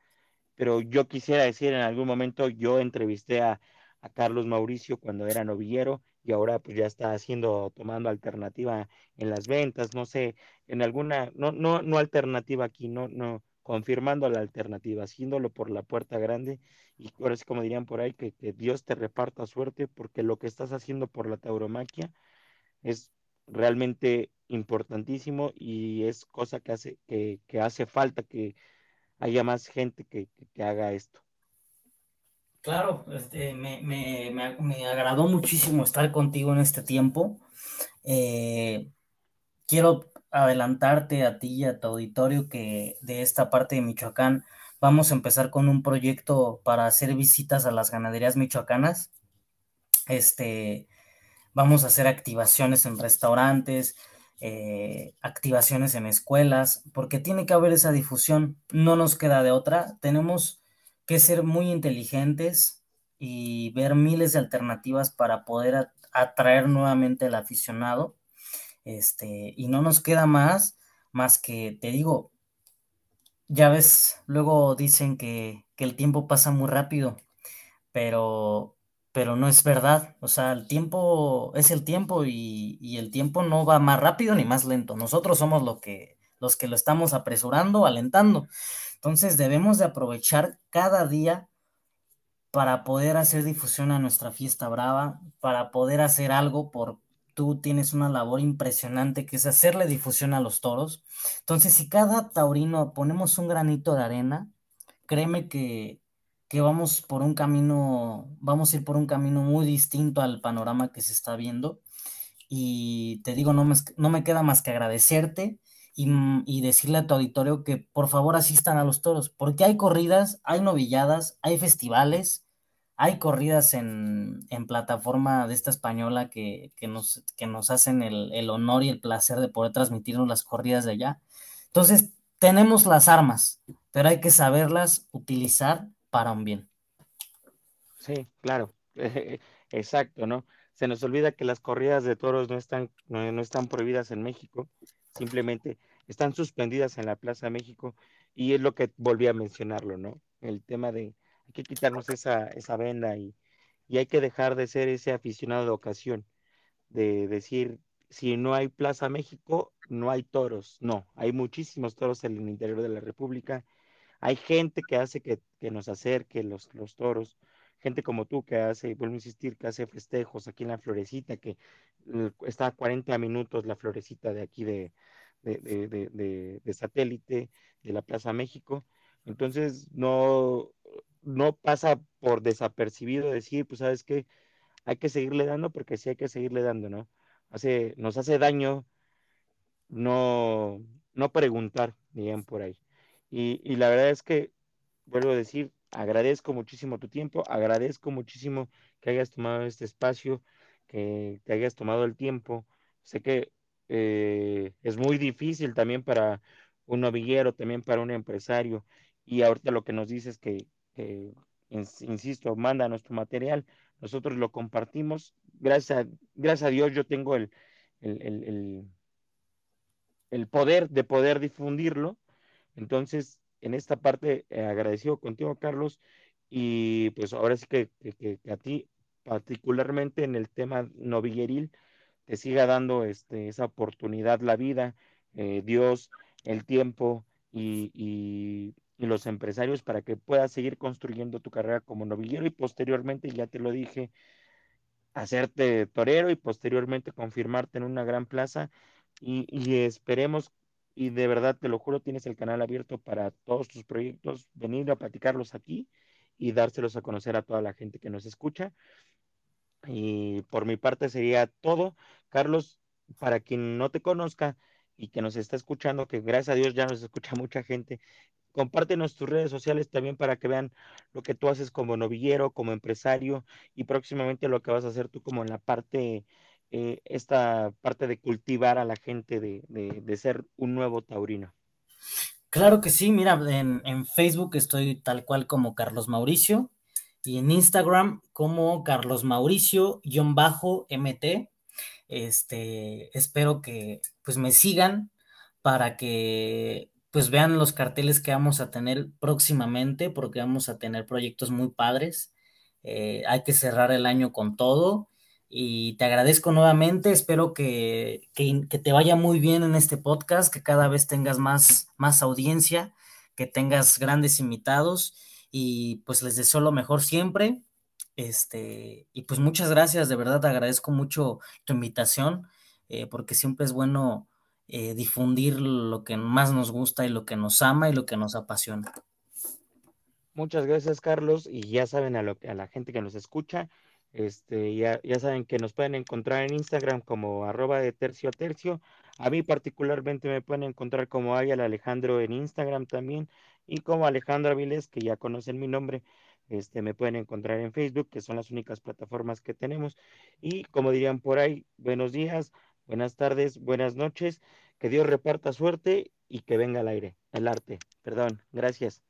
Speaker 1: pero yo quisiera decir, en algún momento yo entrevisté a, a Carlos Mauricio cuando era novillero y ahora pues ya está haciendo, tomando alternativa en las ventas, no sé, en alguna, no, no, no alternativa aquí, no, no, confirmando la alternativa, haciéndolo por la puerta grande y ahora sí como dirían por ahí, que, que Dios te reparta suerte porque lo que estás haciendo por la tauromaquia es realmente importantísimo y es cosa que hace, que, que hace falta que haya más gente que, que haga esto.
Speaker 2: Claro, este, me, me, me, me, agradó muchísimo estar contigo en este tiempo. Eh, quiero adelantarte a ti y a tu auditorio que de esta parte de Michoacán vamos a empezar con un proyecto para hacer visitas a las ganaderías michoacanas. Este, vamos a hacer activaciones en restaurantes, eh, activaciones en escuelas, porque tiene que haber esa difusión, no nos queda de otra, tenemos que ser muy inteligentes y ver miles de alternativas para poder atraer nuevamente al aficionado. Este, y no nos queda más, más que, te digo, ya ves, luego dicen que, que el tiempo pasa muy rápido, pero, pero no es verdad. O sea, el tiempo es el tiempo y, y, el tiempo no va más rápido ni más lento. Nosotros somos lo que, los que lo estamos apresurando, alentando. Entonces debemos de aprovechar cada día para poder hacer difusión a nuestra fiesta brava, para poder hacer algo por tú tienes una labor impresionante que es hacerle difusión a los toros. Entonces, si cada taurino ponemos un granito de arena, créeme que, que vamos por un camino, vamos a ir por un camino muy distinto al panorama que se está viendo. Y te digo, no me, no me queda más que agradecerte Mm, y, decirle a tu auditorio que por favor asistan a los toros, porque hay corridas, hay novilladas, hay festivales, hay corridas en, plataforma de esta española que, nos, que nos hacen el, el, honor y el placer de poder transmitirnos las corridas de allá. Entonces, tenemos las armas, pero hay que saberlas utilizar para un bien.
Speaker 1: Sí, claro, exacto, ¿no? Se nos olvida que las corridas de toros no están, no, no están prohibidas en México, simplemente están suspendidas en la Plaza México y es lo que volví a mencionarlo, ¿no? El tema de hay que quitarnos esa, esa venda y, y hay que dejar de ser ese aficionado de ocasión, de decir, si no hay Plaza México, no hay toros. No, hay muchísimos toros en el interior de la República. Hay gente que hace que, que nos acerque los, los toros, gente como tú que hace, vuelvo a insistir, que hace festejos aquí en la Florecita, que uh, está a 40 minutos la Florecita de aquí de, de, de, de, satélite de la Plaza México. Entonces, no, no pasa por desapercibido decir, pues, ¿sabes qué? Hay que seguirle dando porque sí hay que seguirle dando, ¿no? Hace, nos hace daño no, no preguntar, bien por ahí. Y, y la verdad es que, vuelvo a decir, agradezco muchísimo tu tiempo, agradezco muchísimo que hayas tomado este espacio, que te hayas tomado el tiempo. Sé que eh, es muy difícil también para un novillero, también para un empresario. Y ahorita lo que nos dices es que, insisto, manda nuestro material, nosotros lo compartimos. Gracias a, gracias a Dios yo tengo el, el, el, el, poder de poder difundirlo. Entonces, en esta parte, eh, agradecido contigo, Carlos, y pues ahora sí que, que, a ti, particularmente en el tema novilleril, te siga dando este, esa oportunidad la vida, eh, Dios, el tiempo y, y, los empresarios para que puedas seguir construyendo tu carrera como novillero y posteriormente, ya te lo dije, hacerte torero y posteriormente confirmarte en una gran plaza y, y esperemos y de verdad te lo juro, tienes el canal abierto para todos tus proyectos, venir a platicarlos aquí y dárselos a conocer a toda la gente que nos escucha. Y por mi parte sería todo. Carlos, para quien no te conozca y que nos está escuchando, que gracias a Dios ya nos escucha mucha gente, compártenos tus redes sociales también para que vean lo que tú haces como novillero, como empresario y próximamente lo que vas a hacer tú como en la parte, eh, esta parte de cultivar a la gente de, de, ser un nuevo taurino.
Speaker 2: Claro que sí, mira, en, en Facebook estoy tal cual como Carlos Mauricio y en Instagram como Carlos Mauricio-MT. Este, espero que pues me sigan para que pues vean los carteles que vamos a tener próximamente, porque vamos a tener proyectos muy padres. Eh, hay que cerrar el año con todo y te agradezco nuevamente. Espero que, que, te vaya muy bien en este podcast, que cada vez tengas más, más audiencia, que tengas grandes invitados y pues les deseo lo mejor siempre. Este, y pues muchas gracias, de verdad te agradezco mucho tu invitación, eh, porque siempre es bueno eh, difundir lo que más nos gusta y lo que nos ama y lo que nos apasiona.
Speaker 1: Muchas gracias, Carlos, y ya saben a, lo, a la gente que nos escucha, este, ya, ya saben que nos pueden encontrar en Instagram como arroba de tercio a tercio. A mí particularmente me pueden encontrar como Ayala Alejandro en Instagram también y como Alejandro Avilés, que ya conocen mi nombre, este, me pueden encontrar en Facebook, que son las únicas plataformas que tenemos. Y como dirían por ahí, buenos días, buenas tardes, buenas noches, que Dios reparta suerte y que venga al aire, el arte. Perdón, gracias.